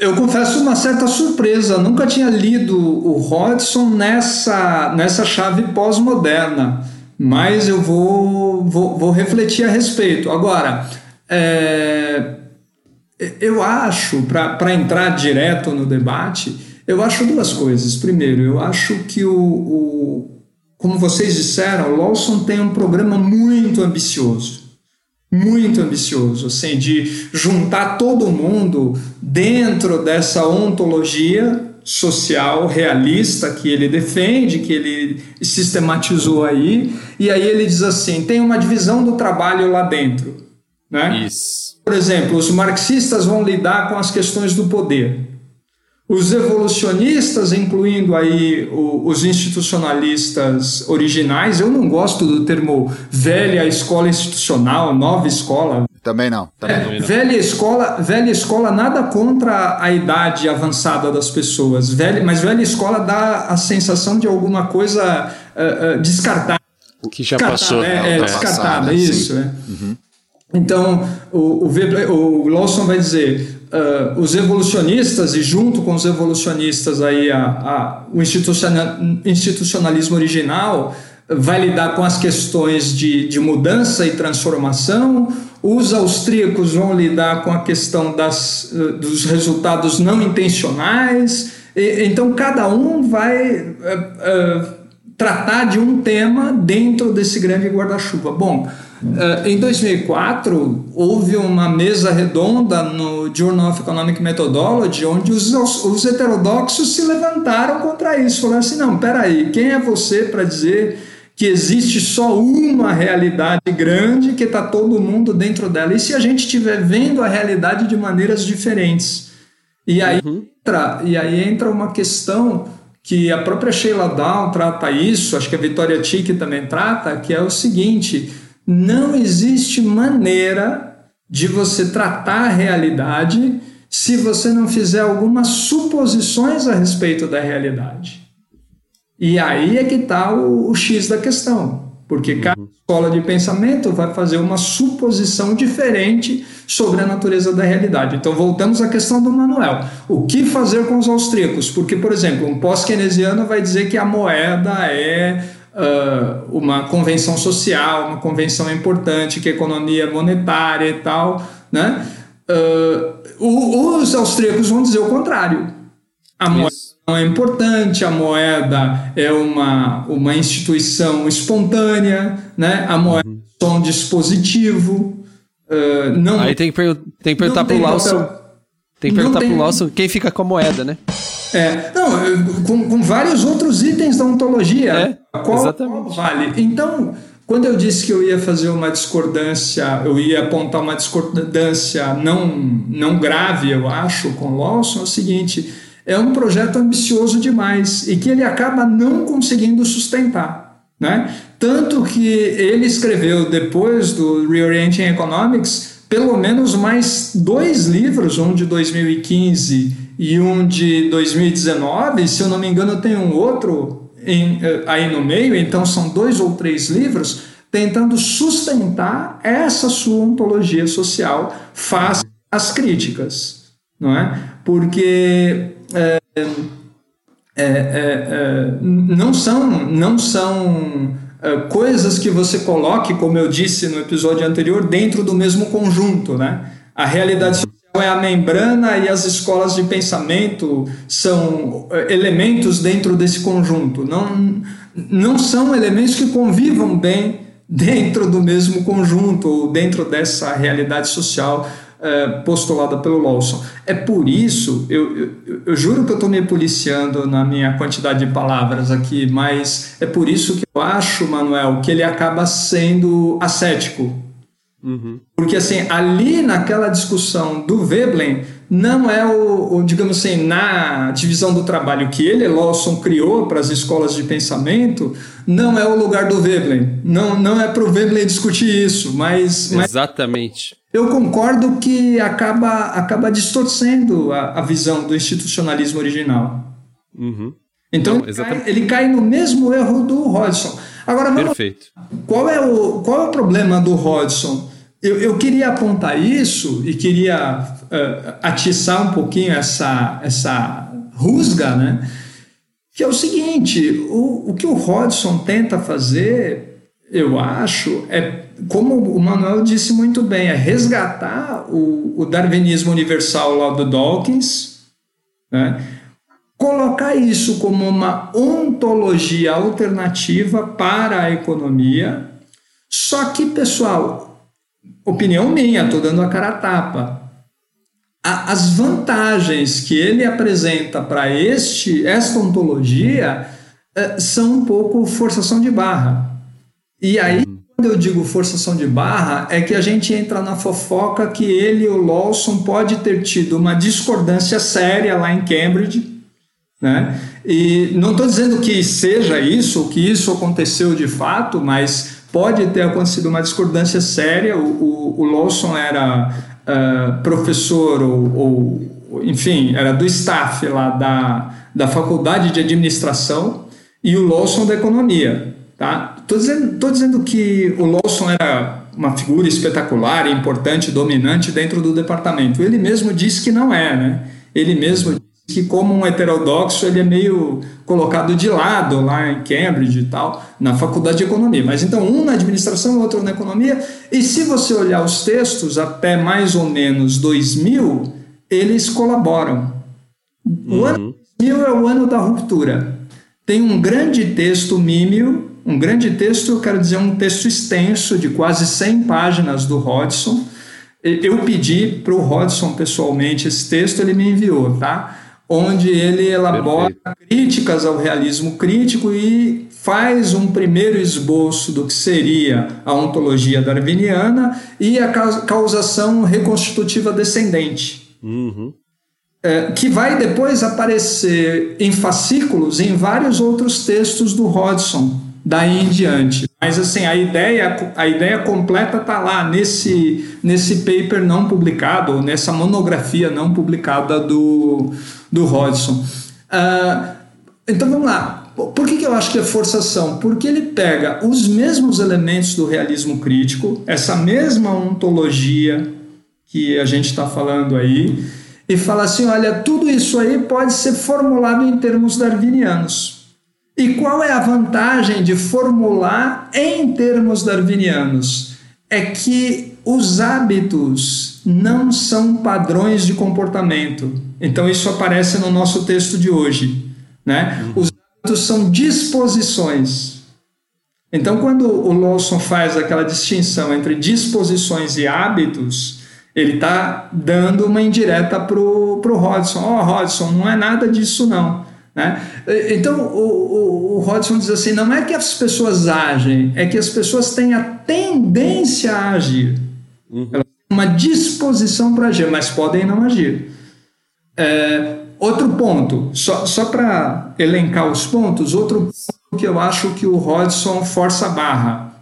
eu confesso uma certa surpresa. Nunca tinha lido o Hodgson nessa, nessa chave pós-moderna, mas eu vou, vou, vou refletir a respeito. Agora, é, eu acho, para entrar direto no debate, eu acho duas coisas. Primeiro, eu acho que o, o como vocês disseram, o Lawson tem um programa muito ambicioso. Muito ambicioso, assim, de juntar todo mundo dentro dessa ontologia social realista que ele defende, que ele sistematizou aí, e aí ele diz assim: tem uma divisão do trabalho lá dentro. Né? Isso. Por exemplo, os marxistas vão lidar com as questões do poder. Os evolucionistas, incluindo aí os institucionalistas originais, eu não gosto do termo velha escola institucional, nova escola. Também não. Também é, não. Velha escola, velha escola nada contra a idade avançada das pessoas, velha, mas velha escola dá a sensação de alguma coisa uh, uh, descartada. O que já passou. É, é, descartada, isso. É. Uhum. Então, o, o, o Lawson vai dizer, uh, os evolucionistas, e junto com os evolucionistas aí a, a, o institucionalismo original vai lidar com as questões de, de mudança e transformação, os austríacos vão lidar com a questão das, uh, dos resultados não intencionais, e, então cada um vai... Uh, tratar de um tema dentro desse grande guarda-chuva. Bom, Uh, em 2004, houve uma mesa redonda no Journal of Economic Methodology, onde os, os heterodoxos se levantaram contra isso. Falaram assim: não, peraí, quem é você para dizer que existe só uma realidade grande que está todo mundo dentro dela? E se a gente estiver vendo a realidade de maneiras diferentes? E aí, uhum. entra, e aí entra uma questão que a própria Sheila Down trata isso, acho que a Vitória Tic também trata, que é o seguinte não existe maneira de você tratar a realidade se você não fizer algumas suposições a respeito da realidade. E aí é que está o, o, X da questão, porque cada uhum. escola de pensamento vai fazer uma suposição diferente sobre a natureza da realidade. Então voltamos à questão do Manuel. O que fazer com os austríacos? Porque, por exemplo, um pós-keynesiano vai dizer que a moeda é uh, uma convenção social, uma convenção importante, que é economia monetária e tal, né? Uh, os austríacos vão dizer o contrário. A moeda não é importante, a moeda é uma, uma instituição espontânea, né? a moeda uhum. é só um dispositivo. Uh, não, Aí tem que, tem que perguntar para o Lawson. Tem que perguntar para o Lawson quem fica com a moeda, né? É, não, com, com, vários outros itens da ontologia. É, qual, exatamente. Qual vale? Então, quando eu disse que eu ia fazer uma discordância, eu ia apontar uma discordância não, não grave, eu acho, com Lawson, é o seguinte: é um projeto ambicioso demais e que ele acaba não conseguindo sustentar. Né? Tanto que ele escreveu, depois do Reorienting Economics, pelo menos mais dois livros, um de 2015 e um de 2019. Se eu não me engano, tem um outro em, eh, aí no meio, então são dois ou três livros tentando sustentar essa sua ontologia social face às críticas, não é? Porque é, é, é, não são não são coisas que você coloque, como eu disse no episódio anterior, dentro do mesmo conjunto, né? A realidade é a membrana e as escolas de pensamento são elementos dentro desse conjunto. Não, não são elementos que convivam bem dentro do mesmo conjunto ou dentro dessa realidade social é, postulada pelo Lawson. É por isso, eu, eu, eu juro que eu estou me policiando na minha quantidade de palavras aqui, mas é por isso que eu acho, Manuel, que ele acaba sendo ascético. Uhum. Porque assim, ali naquela discussão do Veblen, não é o, o, digamos assim, na divisão do trabalho que ele, Lawson, criou para as escolas de pensamento, não é o lugar do Veblen. Não, não é para o Veblen discutir isso, mas. Exatamente. Mas eu concordo que acaba, acaba distorcendo a, a visão do institucionalismo original. Uhum. Então não, ele, cai, ele, cai, no mesmo erro do Hodgson. Agora, Perfeito. Qual é o, qual é o problema do Hodgson? Eu, eu queria apontar isso e queria uh, atiçar um pouquinho essa, essa rusga, né? que é o seguinte: o, o que o Hodgson tenta fazer, eu acho, é, como o Manuel disse muito bem, é resgatar o, o darwinismo universal lá do Dawkins, né? colocar isso como uma ontologia alternativa para a economia. Só que, pessoal, opinião minha, estou dando a cara a tapa. as vantagens que ele apresenta para este esta ontologia eh, são um pouco forçação de barra. E aí, uhum. quando eu digo forçação de barra, é que a gente entra na fofoca que ele e o Lawson pode ter tido uma discordância séria lá em Cambridge, né? E não estou dizendo que seja isso, que isso aconteceu de fato, mas pode ter acontecido uma discordância séria. O, o, o Lawson era uh, professor ou, ou, enfim, era do staff lá da, da faculdade de administração e o Lawson da economia. Tá? Tô dizendo, tô dizendo que o Lawson era uma figura espetacular, importante, dominante dentro do departamento. Ele mesmo disse que não é, né? Ele mesmo que como um heterodoxo ele é meio colocado de lado lá em Cambridge e tal, na faculdade de economia. Mas então um na administração, outro na economia. E se você olhar os textos até mais ou menos 2000, eles colaboram. O uhum. ano 2000 é o ano da ruptura. Tem um grande texto mímio, um grande texto, eu quero dizer um texto extenso de quase 100 páginas do Hodgson. Eu pedi para o Hodgson pessoalmente esse texto, ele me enviou, tá? Onde ele elabora Perfeito. críticas ao realismo crítico e faz um primeiro esboço do que seria a ontologia darwiniana e a causação reconstitutiva descendente. Uhum. É, que vai depois aparecer em fascículos em vários outros textos do Hodgson, daí em diante. Mas assim, a ideia, a ideia completa está lá nesse, nesse paper não publicado, nessa monografia não publicada do, do Hodgson. Uh, então vamos lá. Por que, que eu acho que é forçação? Porque ele pega os mesmos elementos do realismo crítico, essa mesma ontologia que a gente está falando aí, e fala assim: olha, tudo isso aí pode ser formulado em termos darwinianos. E qual é a vantagem de formular em termos darwinianos? É que os hábitos não são padrões de comportamento. Então, isso aparece no nosso texto de hoje. Né? Uhum. Os hábitos são disposições. Então, quando o Lawson faz aquela distinção entre disposições e hábitos, ele está dando uma indireta para o Hodgson. Ó, oh, Hodgson, não é nada disso não. Né? Então o, o, o Hodgson diz assim: não é que as pessoas agem, é que as pessoas têm a tendência a agir. Uhum. Elas têm uma disposição para agir, mas podem não agir. É, outro ponto, só, só para elencar os pontos, outro ponto que eu acho que o Hodgson força a barra,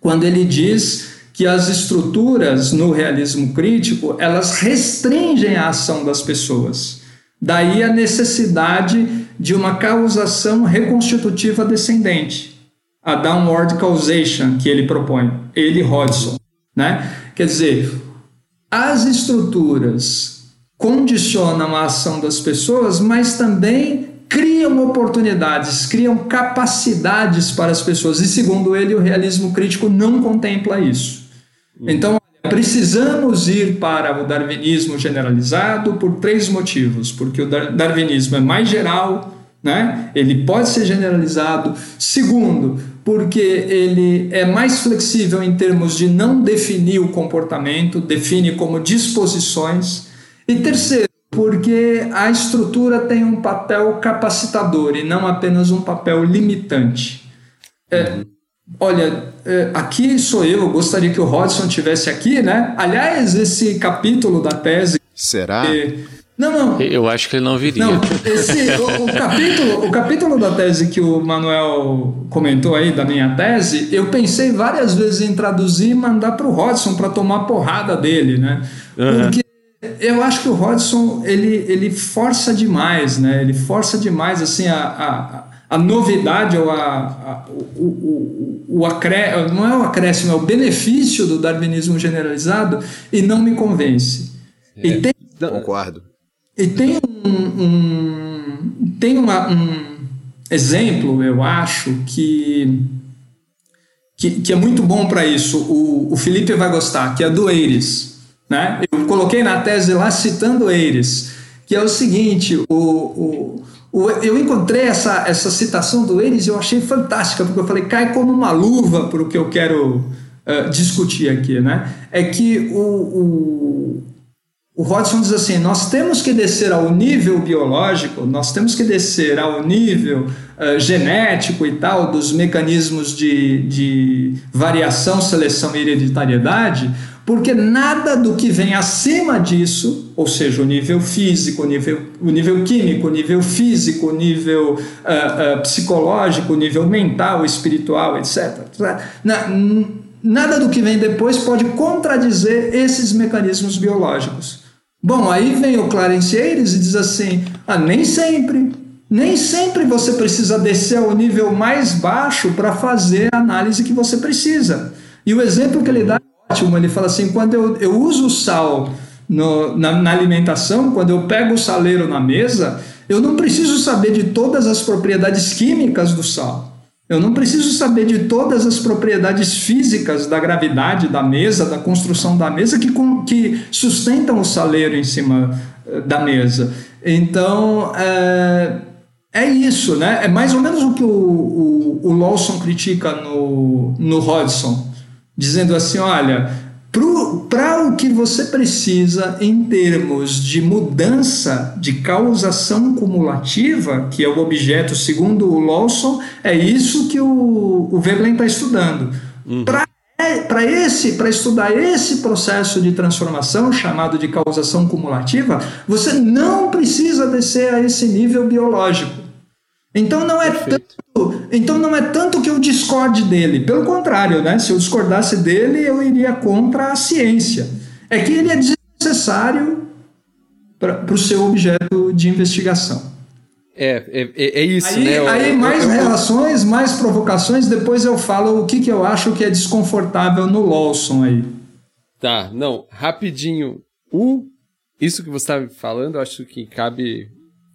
quando ele diz que as estruturas no realismo crítico elas restringem a ação das pessoas. Daí a necessidade de uma causação reconstitutiva descendente, a downward causation que ele propõe, ele Hodgson, né? Quer dizer, as estruturas condicionam a ação das pessoas, mas também criam oportunidades, criam capacidades para as pessoas. E segundo ele, o realismo crítico não contempla isso. Então, precisamos ir para o darwinismo generalizado por três motivos: porque o darwinismo é mais geral, né? ele pode ser generalizado. Segundo, porque ele é mais flexível em termos de não definir o comportamento, define como disposições. E terceiro, porque a estrutura tem um papel capacitador e não apenas um papel limitante. É, olha, é, aqui sou eu, gostaria que o Rodson tivesse aqui, né? Aliás, esse capítulo da tese. Será? Que, não, não. Eu acho que ele não viria. Não, esse, o, o, capítulo, o capítulo da tese que o Manuel comentou aí, da minha tese, eu pensei várias vezes em traduzir e mandar para o Rodson para tomar porrada dele, né? Uhum. Porque eu acho que o Rodson ele, ele força demais, né? Ele força demais assim a, a, a novidade ou a, a o, o, o acré, não é o acréscimo, é o benefício do darwinismo generalizado e não me convence. É, e tem, concordo. E tem um, um tem uma, um exemplo, eu acho, que, que, que é muito bom para isso. O, o Felipe vai gostar, que é do Eires. Né? Eu coloquei na tese lá citando Eires, que é o seguinte: o, o eu encontrei essa, essa citação do Enes e eu achei fantástica, porque eu falei, cai como uma luva para o que eu quero uh, discutir aqui, né? É que o, o, o diz assim: nós temos que descer ao nível biológico, nós temos que descer ao nível uh, genético e tal, dos mecanismos de, de variação, seleção e hereditariedade, porque nada do que vem acima disso, ou seja, o nível físico, o nível, o nível químico, o nível físico, o nível uh, uh, psicológico, o nível mental, espiritual, etc. Na, nada do que vem depois pode contradizer esses mecanismos biológicos. Bom, aí vem o Clarence Ayres e diz assim: ah, nem sempre, nem sempre você precisa descer ao nível mais baixo para fazer a análise que você precisa. E o exemplo que ele dá ótimo. Ele fala assim: quando eu, eu uso o sal no, na, na alimentação, quando eu pego o saleiro na mesa, eu não preciso saber de todas as propriedades químicas do sal. Eu não preciso saber de todas as propriedades físicas da gravidade da mesa, da construção da mesa que, que sustentam o saleiro em cima eh, da mesa. Então, é, é isso, né? É mais ou menos o que o, o, o Lawson critica no, no Hodgson dizendo assim: olha, para o que você precisa em termos de mudança de causação cumulativa, que é o objeto segundo o Lawson, é isso que o, o Veblen está estudando. Uhum. Para esse, para estudar esse processo de transformação chamado de causação cumulativa, você não precisa descer a esse nível biológico. Então não é Perfeito. Então não é tanto que eu discorde dele, pelo contrário, né? Se eu discordasse dele, eu iria contra a ciência. É que ele é desnecessário para o seu objeto de investigação. É, é, é isso, aí, né? Aí mais eu, eu, relações, mais provocações, depois eu falo o que, que eu acho que é desconfortável no Lawson aí. Tá, não, rapidinho. O, isso que você está falando, eu acho que cabe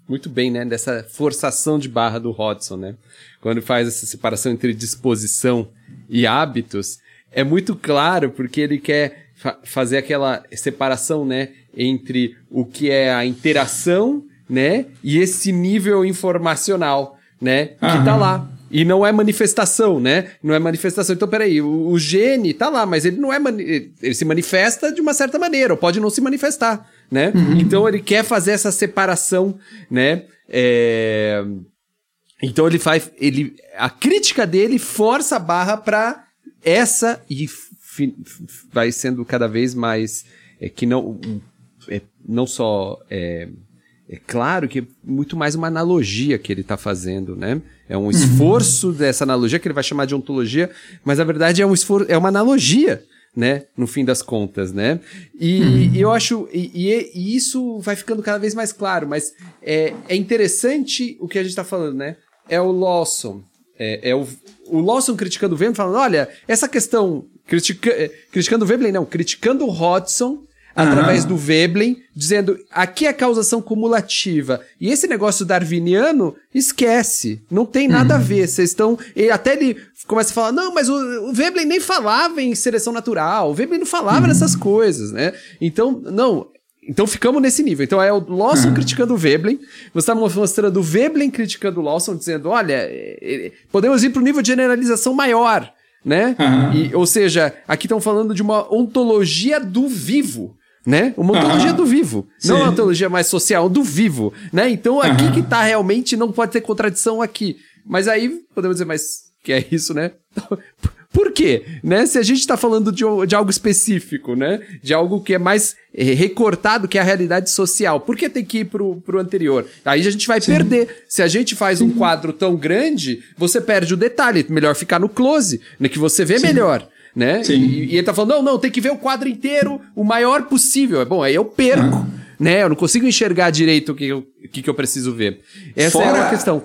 muito bem, né, dessa forçação de barra do Hodgson, né? Quando faz essa separação entre disposição e hábitos, é muito claro porque ele quer fa fazer aquela separação, né, entre o que é a interação, né, e esse nível informacional, né, que Aham. tá lá. E não é manifestação, né? Não é manifestação. Então, peraí, o, o gene tá lá, mas ele não é. Ele se manifesta de uma certa maneira, ou pode não se manifestar né? Uhum. Então ele quer fazer essa separação, né? É... Então ele faz, ele, a crítica dele força a barra para essa e vai sendo cada vez mais é, que não é, não só é, é claro que é muito mais uma analogia que ele está fazendo, né? É um esforço uhum. dessa analogia que ele vai chamar de ontologia, mas na verdade é um esforço, é uma analogia, né? No fim das contas, né? E, uhum. e eu acho e, e, isso vai ficando cada vez mais claro, mas é, é interessante o que a gente está falando, né? É o Lawson, é, é o, o Lawson criticando o Veblen, falando, olha, essa questão critica, é, criticando o Veblen, não, criticando o Hodgson através do Veblen, dizendo aqui é causação cumulativa. E esse negócio darwiniano, esquece. Não tem nada uhum. a ver. Vocês estão. E até ele começa a falar: não, mas o, o Veblen nem falava em seleção natural. O Veblen não falava uhum. nessas coisas, né? Então, não. Então ficamos nesse nível. Então é o Lawson uhum. criticando o Veblen. Você está mostrando o Veblen criticando o Lawson, dizendo: olha, é, é, podemos ir para o nível de generalização maior. Né? Uhum. E, ou seja, aqui estão falando de uma ontologia do vivo né? Uma ontologia do vivo. Sim. Não uma ontologia mais social, do vivo, né? Então aqui que tá realmente não pode ter contradição aqui. Mas aí podemos dizer, mas que é isso, né? Por quê? Né? Se a gente está falando de, de, algo específico, né? De algo que é mais é, recortado, que é a realidade social. Por que tem que ir pro, pro anterior? Aí a gente vai Sim. perder. Se a gente faz Sim. um quadro tão grande, você perde o detalhe. Melhor ficar no close, né? Que você vê melhor né? Sim. E, e, ele tá falando, não, não, tem que ver o quadro inteiro, o maior possível. É bom, aí eu perco, ah. né? Eu não consigo enxergar direito o que eu, o que eu preciso ver. Essa Fora... é a questão.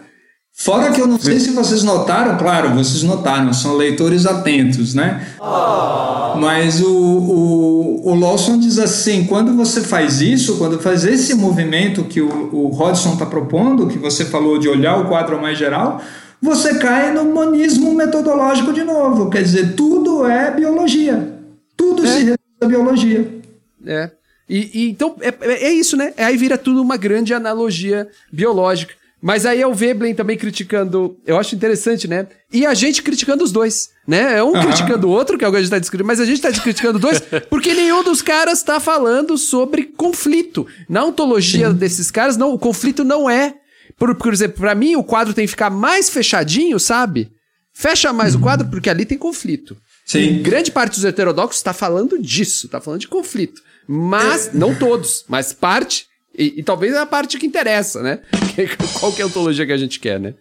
Fora que eu não sei se vocês notaram, claro, vocês notaram, são leitores atentos, né? Oh. Mas o, o, o Lawson diz assim: quando você faz isso, quando faz esse movimento que o, o Hodgson está propondo, que você falou de olhar o quadro mais geral, você cai no monismo metodológico de novo. Quer dizer, tudo é biologia. Tudo é. se reduz à biologia. É. E, e então, é, é, é isso, né? Aí vira tudo uma grande analogia biológica. Mas aí é o Veblen também criticando. Eu acho interessante, né? E a gente criticando os dois, né? É um uhum. criticando o outro, que é o que a gente tá descrevendo, mas a gente tá criticando dois, porque nenhum dos caras tá falando sobre conflito. Na ontologia Sim. desses caras, não, o conflito não é por, por exemplo, pra mim o quadro tem que ficar mais fechadinho, sabe? Fecha mais uhum. o quadro porque ali tem conflito. Sim. E grande parte dos heterodoxos está falando disso, está falando de conflito. Mas, é. não todos, mas parte, e, e, talvez é a parte que interessa, né? Qual que é a ontologia que a gente quer, né?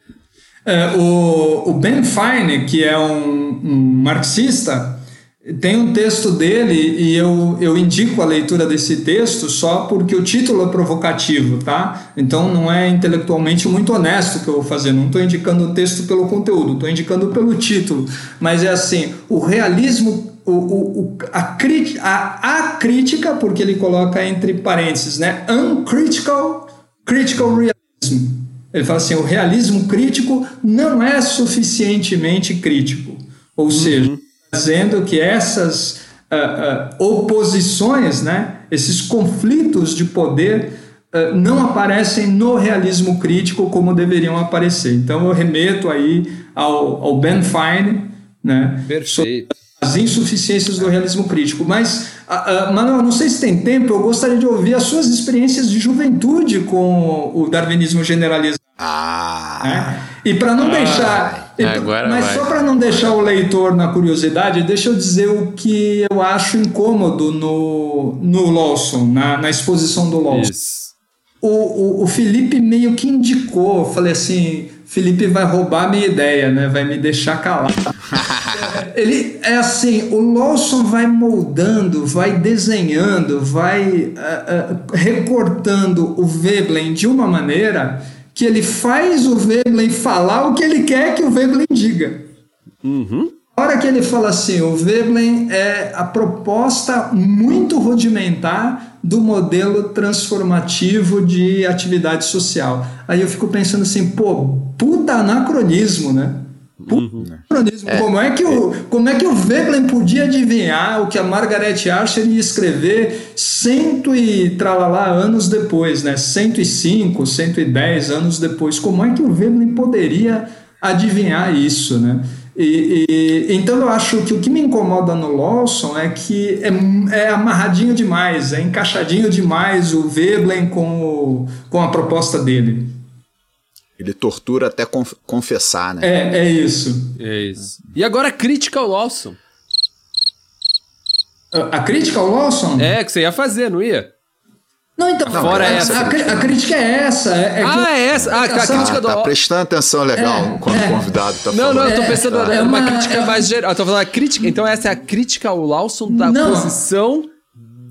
É, o, o Ben Fine, que é um, um marxista, tem um texto dele e eu, eu indico a leitura desse texto só porque o título é provocativo, tá? Então não é intelectualmente muito honesto que eu vou fazer, não estou indicando o texto pelo conteúdo, estou indicando pelo título. Mas é assim: o realismo, o, o, a, a, a crítica, porque ele coloca entre parênteses, né? Uncritical critical realism. Ele fala assim: o realismo crítico não é suficientemente crítico. Ou uhum. seja, dizendo que essas uh, uh, oposições, né, esses conflitos de poder uh, não aparecem no realismo crítico como deveriam aparecer. Então eu remeto aí ao, ao Ben Fine, né, as insuficiências do realismo crítico. Mas, uh, Manuel, não sei se tem tempo, eu gostaria de ouvir as suas experiências de juventude com o darwinismo generalizado. Ah! Né? E para não ah, deixar. Agora mas vai. só para não deixar o leitor na curiosidade, deixa eu dizer o que eu acho incômodo no, no Lawson, na, na exposição do Lawson. O, o, o, Felipe meio que indicou, falei assim, Felipe vai roubar a minha ideia, né? Vai me deixar calado. Ele é assim, o Lawson vai moldando, vai desenhando, vai uh, uh, recortando o Veblen de uma maneira que ele faz o Veblen falar o que ele quer que o Veblen diga. Uhum. A hora que ele fala assim, o Veblen é a proposta muito rudimentar do modelo transformativo de atividade social. Aí eu fico pensando assim, pô, puta anacronismo, né? Uhum. É, como, é que o, como é que o Veblen podia adivinhar o que a Margaret Archer ia escrever cento e tralalá anos depois, né? 105, 110 anos depois? Como é que o Veblen poderia adivinhar isso, né? E, e, então eu acho que o que me incomoda no Lawson é que é, é amarradinho demais, é encaixadinho demais o Veblen com, o, com a proposta dele. Ele tortura até conf confessar, né? É, é isso. É isso. E agora a crítica ao Lawson. A crítica ao Lawson? É, que você ia fazer, não ia? Não, então, não, fora essa. A, a, crítica é essa. É, é ah, é essa. Ah, a, a crítica ah, do. Tá prestando atenção legal é, quando é, o convidado tá não, falando. Não, não, eu tô pensando é, é uma, uma, crítica é mais geral. Eu tô falando a crítica. Então, essa é a crítica ao Lawson da não. posição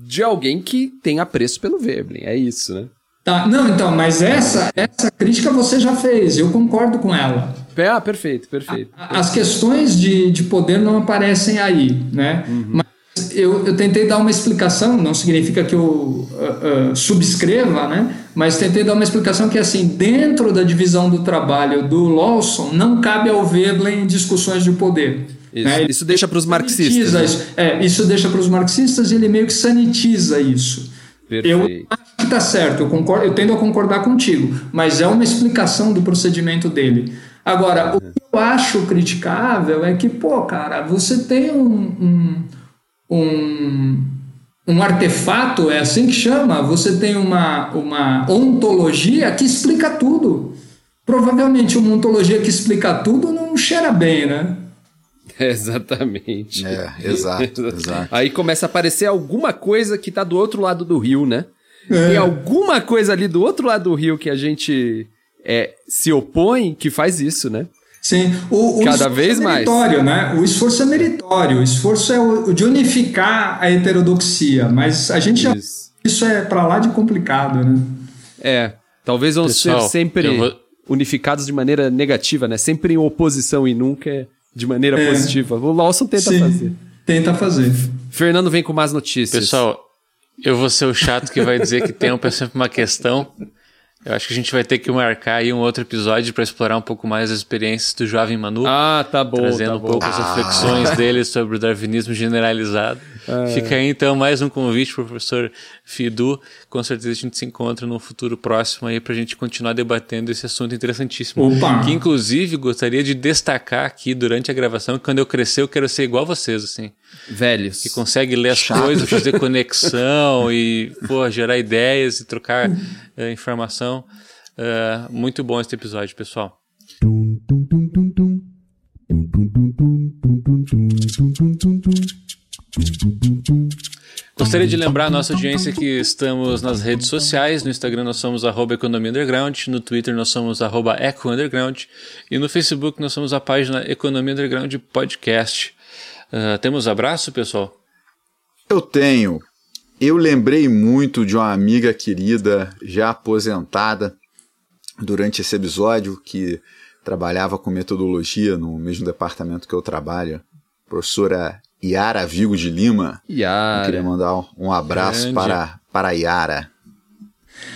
de alguém que tem apreço pelo Veblen. É isso, né? Tá, não, então, mas essa, essa crítica você já fez, eu concordo com ela. Ah, perfeito, perfeito. As questões de, de poder não aparecem aí, né? Uhum. Mas eu, eu tentei dar uma explicação, não significa que eu uh, uh, subscreva, né? mas tentei dar uma explicação que, assim, dentro da divisão do trabalho do Lawson, não cabe ao Veblen discussões de poder. Isso, né? isso deixa para os marxistas. Né? Isso, é, isso deixa para os marxistas e ele meio que sanitiza isso. Perfeito. Eu está certo, eu, concordo, eu tendo a concordar contigo, mas é uma explicação do procedimento dele. Agora, o que eu acho criticável é que, pô, cara, você tem um, um um, um artefato, é assim que chama, você tem uma, uma ontologia que explica tudo. Provavelmente uma ontologia que explica tudo não cheira bem, né? exatamente. É, exato, exato. Aí começa a aparecer alguma coisa que está do outro lado do rio, né? É. Tem alguma coisa ali do outro lado do rio que a gente é, se opõe que faz isso, né? Sim, o, o cada vez é mais. Né? O esforço é meritório, o esforço é o de unificar a heterodoxia, mas a gente já. Isso, isso é para lá de complicado, né? É, talvez vão Pessoal, ser sempre vou... unificados de maneira negativa, né? Sempre em oposição e nunca de maneira é. positiva. O Lawson tenta Sim, fazer. Tenta fazer. Fernando vem com mais notícias. Pessoal, eu vou ser o chato que vai dizer que tempo é sempre uma questão. Eu acho que a gente vai ter que marcar aí um outro episódio para explorar um pouco mais as experiências do jovem Manu. Ah, tá bom. Trazendo tá um pouco ah. as reflexões dele sobre o darwinismo generalizado. É. Fica aí então mais um convite para o professor Fidu. Com certeza a gente se encontra num futuro próximo aí para a gente continuar debatendo esse assunto interessantíssimo. Opa. Que inclusive gostaria de destacar aqui durante a gravação que quando eu crescer eu quero ser igual a vocês, assim. Velhos. Que consegue ler as Chato. coisas, fazer conexão e pô, gerar ideias e trocar uh, informação. Uh, muito bom esse episódio, pessoal. Gostaria de lembrar a nossa audiência que estamos nas redes sociais. No Instagram nós somos Economia Underground, no Twitter nós somos Eco Underground e no Facebook nós somos a página Economia Underground Podcast. Uh, temos abraço, pessoal? Eu tenho. Eu lembrei muito de uma amiga querida, já aposentada, durante esse episódio, que trabalhava com metodologia no mesmo departamento que eu trabalho, professora Yara Vigo de Lima. Yara. Eu queria mandar um abraço para, para Yara.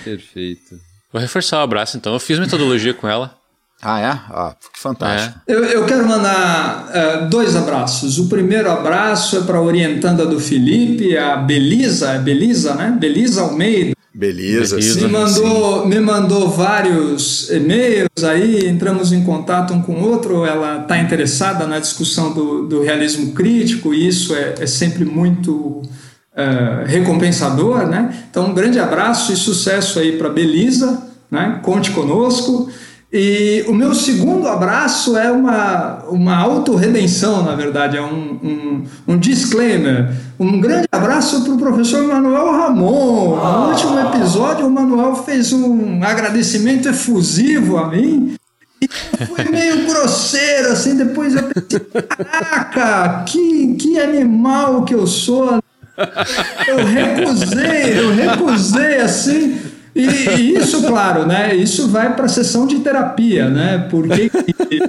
Perfeito. Vou reforçar o abraço então. Eu fiz metodologia com ela. Ah, é? Ah, que fantástico. É. Eu, eu, quero mandar uh, dois abraços. O primeiro abraço é para a orientanda do Felipe, a Belisa, é Belisa, né? Belisa Almeida. Beleza, Beleza me mandou, me mandou vários e-mails aí, entramos em contato um com o outro. Ela está interessada na discussão do, do, realismo crítico e isso é, é sempre muito uh, recompensador, né? Então, um grande abraço e sucesso aí para Belisa, né? Conte conosco. E o meu segundo abraço é uma, uma autorredenção, na verdade, é um, um, um disclaimer. Um grande abraço para o professor Manuel Ramon. No último episódio, o Manuel fez um agradecimento efusivo a mim. E foi meio grosseiro, assim, depois eu pensei, caraca, que, que animal que eu sou. Eu recusei, eu recusei, assim, e, e, isso, claro, né? Isso vai para a sessão de terapia, né? Por que,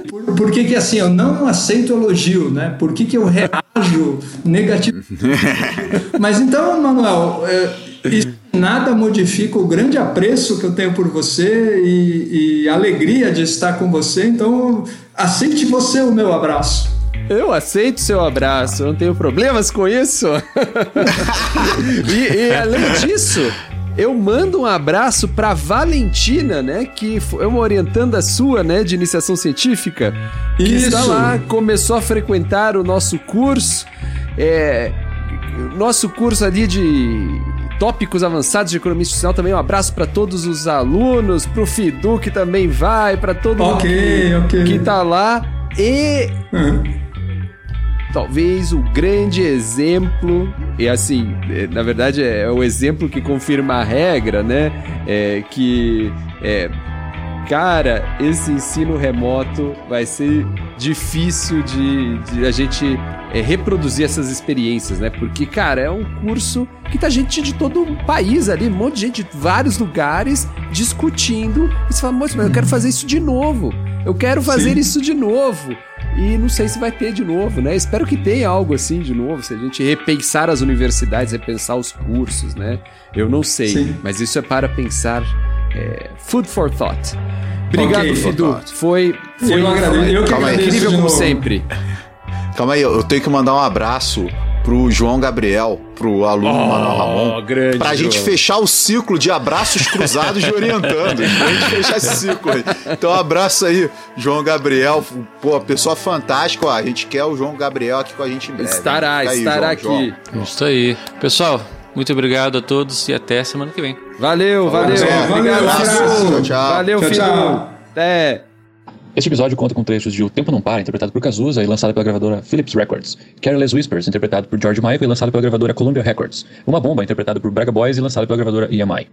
por, por que, que, assim eu não aceito elogio, né? Por que, que eu reajo negativamente? Mas então, Manuel, é, isso nada modifica o grande apreço que eu tenho por você e, e a alegria de estar com você. Então, aceite você o meu abraço. Eu aceito seu abraço, eu não tenho problemas com isso. e, e além disso, eu mando um abraço para Valentina, né, que é uma orientanda sua, né, de iniciação científica, que Isso. está lá, começou a frequentar o nosso curso, é, nosso curso ali de tópicos avançados de economia institucional também um abraço para todos os alunos, para o Fidu que também vai, para todo okay, mundo que, okay. que tá lá e uhum. Talvez o grande exemplo, e assim, é, na verdade é o exemplo que confirma a regra, né? É, que é, cara, esse ensino remoto vai ser difícil de, de a gente é, reproduzir essas experiências, né? Porque, cara, é um curso que tá gente de todo o país ali, um monte de gente de vários lugares discutindo. E você fala, moço, mas eu quero fazer isso de novo. Eu quero fazer Sim. isso de novo. E não sei se vai ter de novo, né? Espero que tenha algo assim de novo, se a gente repensar as universidades, repensar os cursos, né? Eu não sei, Sim. mas isso é para pensar é, food for thought. Obrigado, okay, Fidu. Foi, foi, eu agradeço, eu incrível como sempre. Calma aí, eu tenho que mandar um abraço pro João Gabriel, pro aluno oh, Manuel Ramon, grande pra João. gente fechar o ciclo de abraços cruzados e orientando. pra gente fechar esse ciclo aí. Então, um abraço aí, João Gabriel, pô, pessoa fantástica, ó, a gente quer o João Gabriel aqui com a gente em breve. Estará, aí, estará João, aqui. João. Isso aí. Pessoal, muito obrigado a todos e até semana que vem. Valeu, valeu. valeu. Obrigado, valeu. Tchau, tchau. Valeu, tchau, tchau. Até. Este episódio conta com trechos de O Tempo Não Para, interpretado por Cazuza e lançado pela gravadora Philips Records. Careless Whispers, interpretado por George Michael e lançado pela gravadora Columbia Records. Uma Bomba, interpretado por Braga Boys e lançado pela gravadora EMI.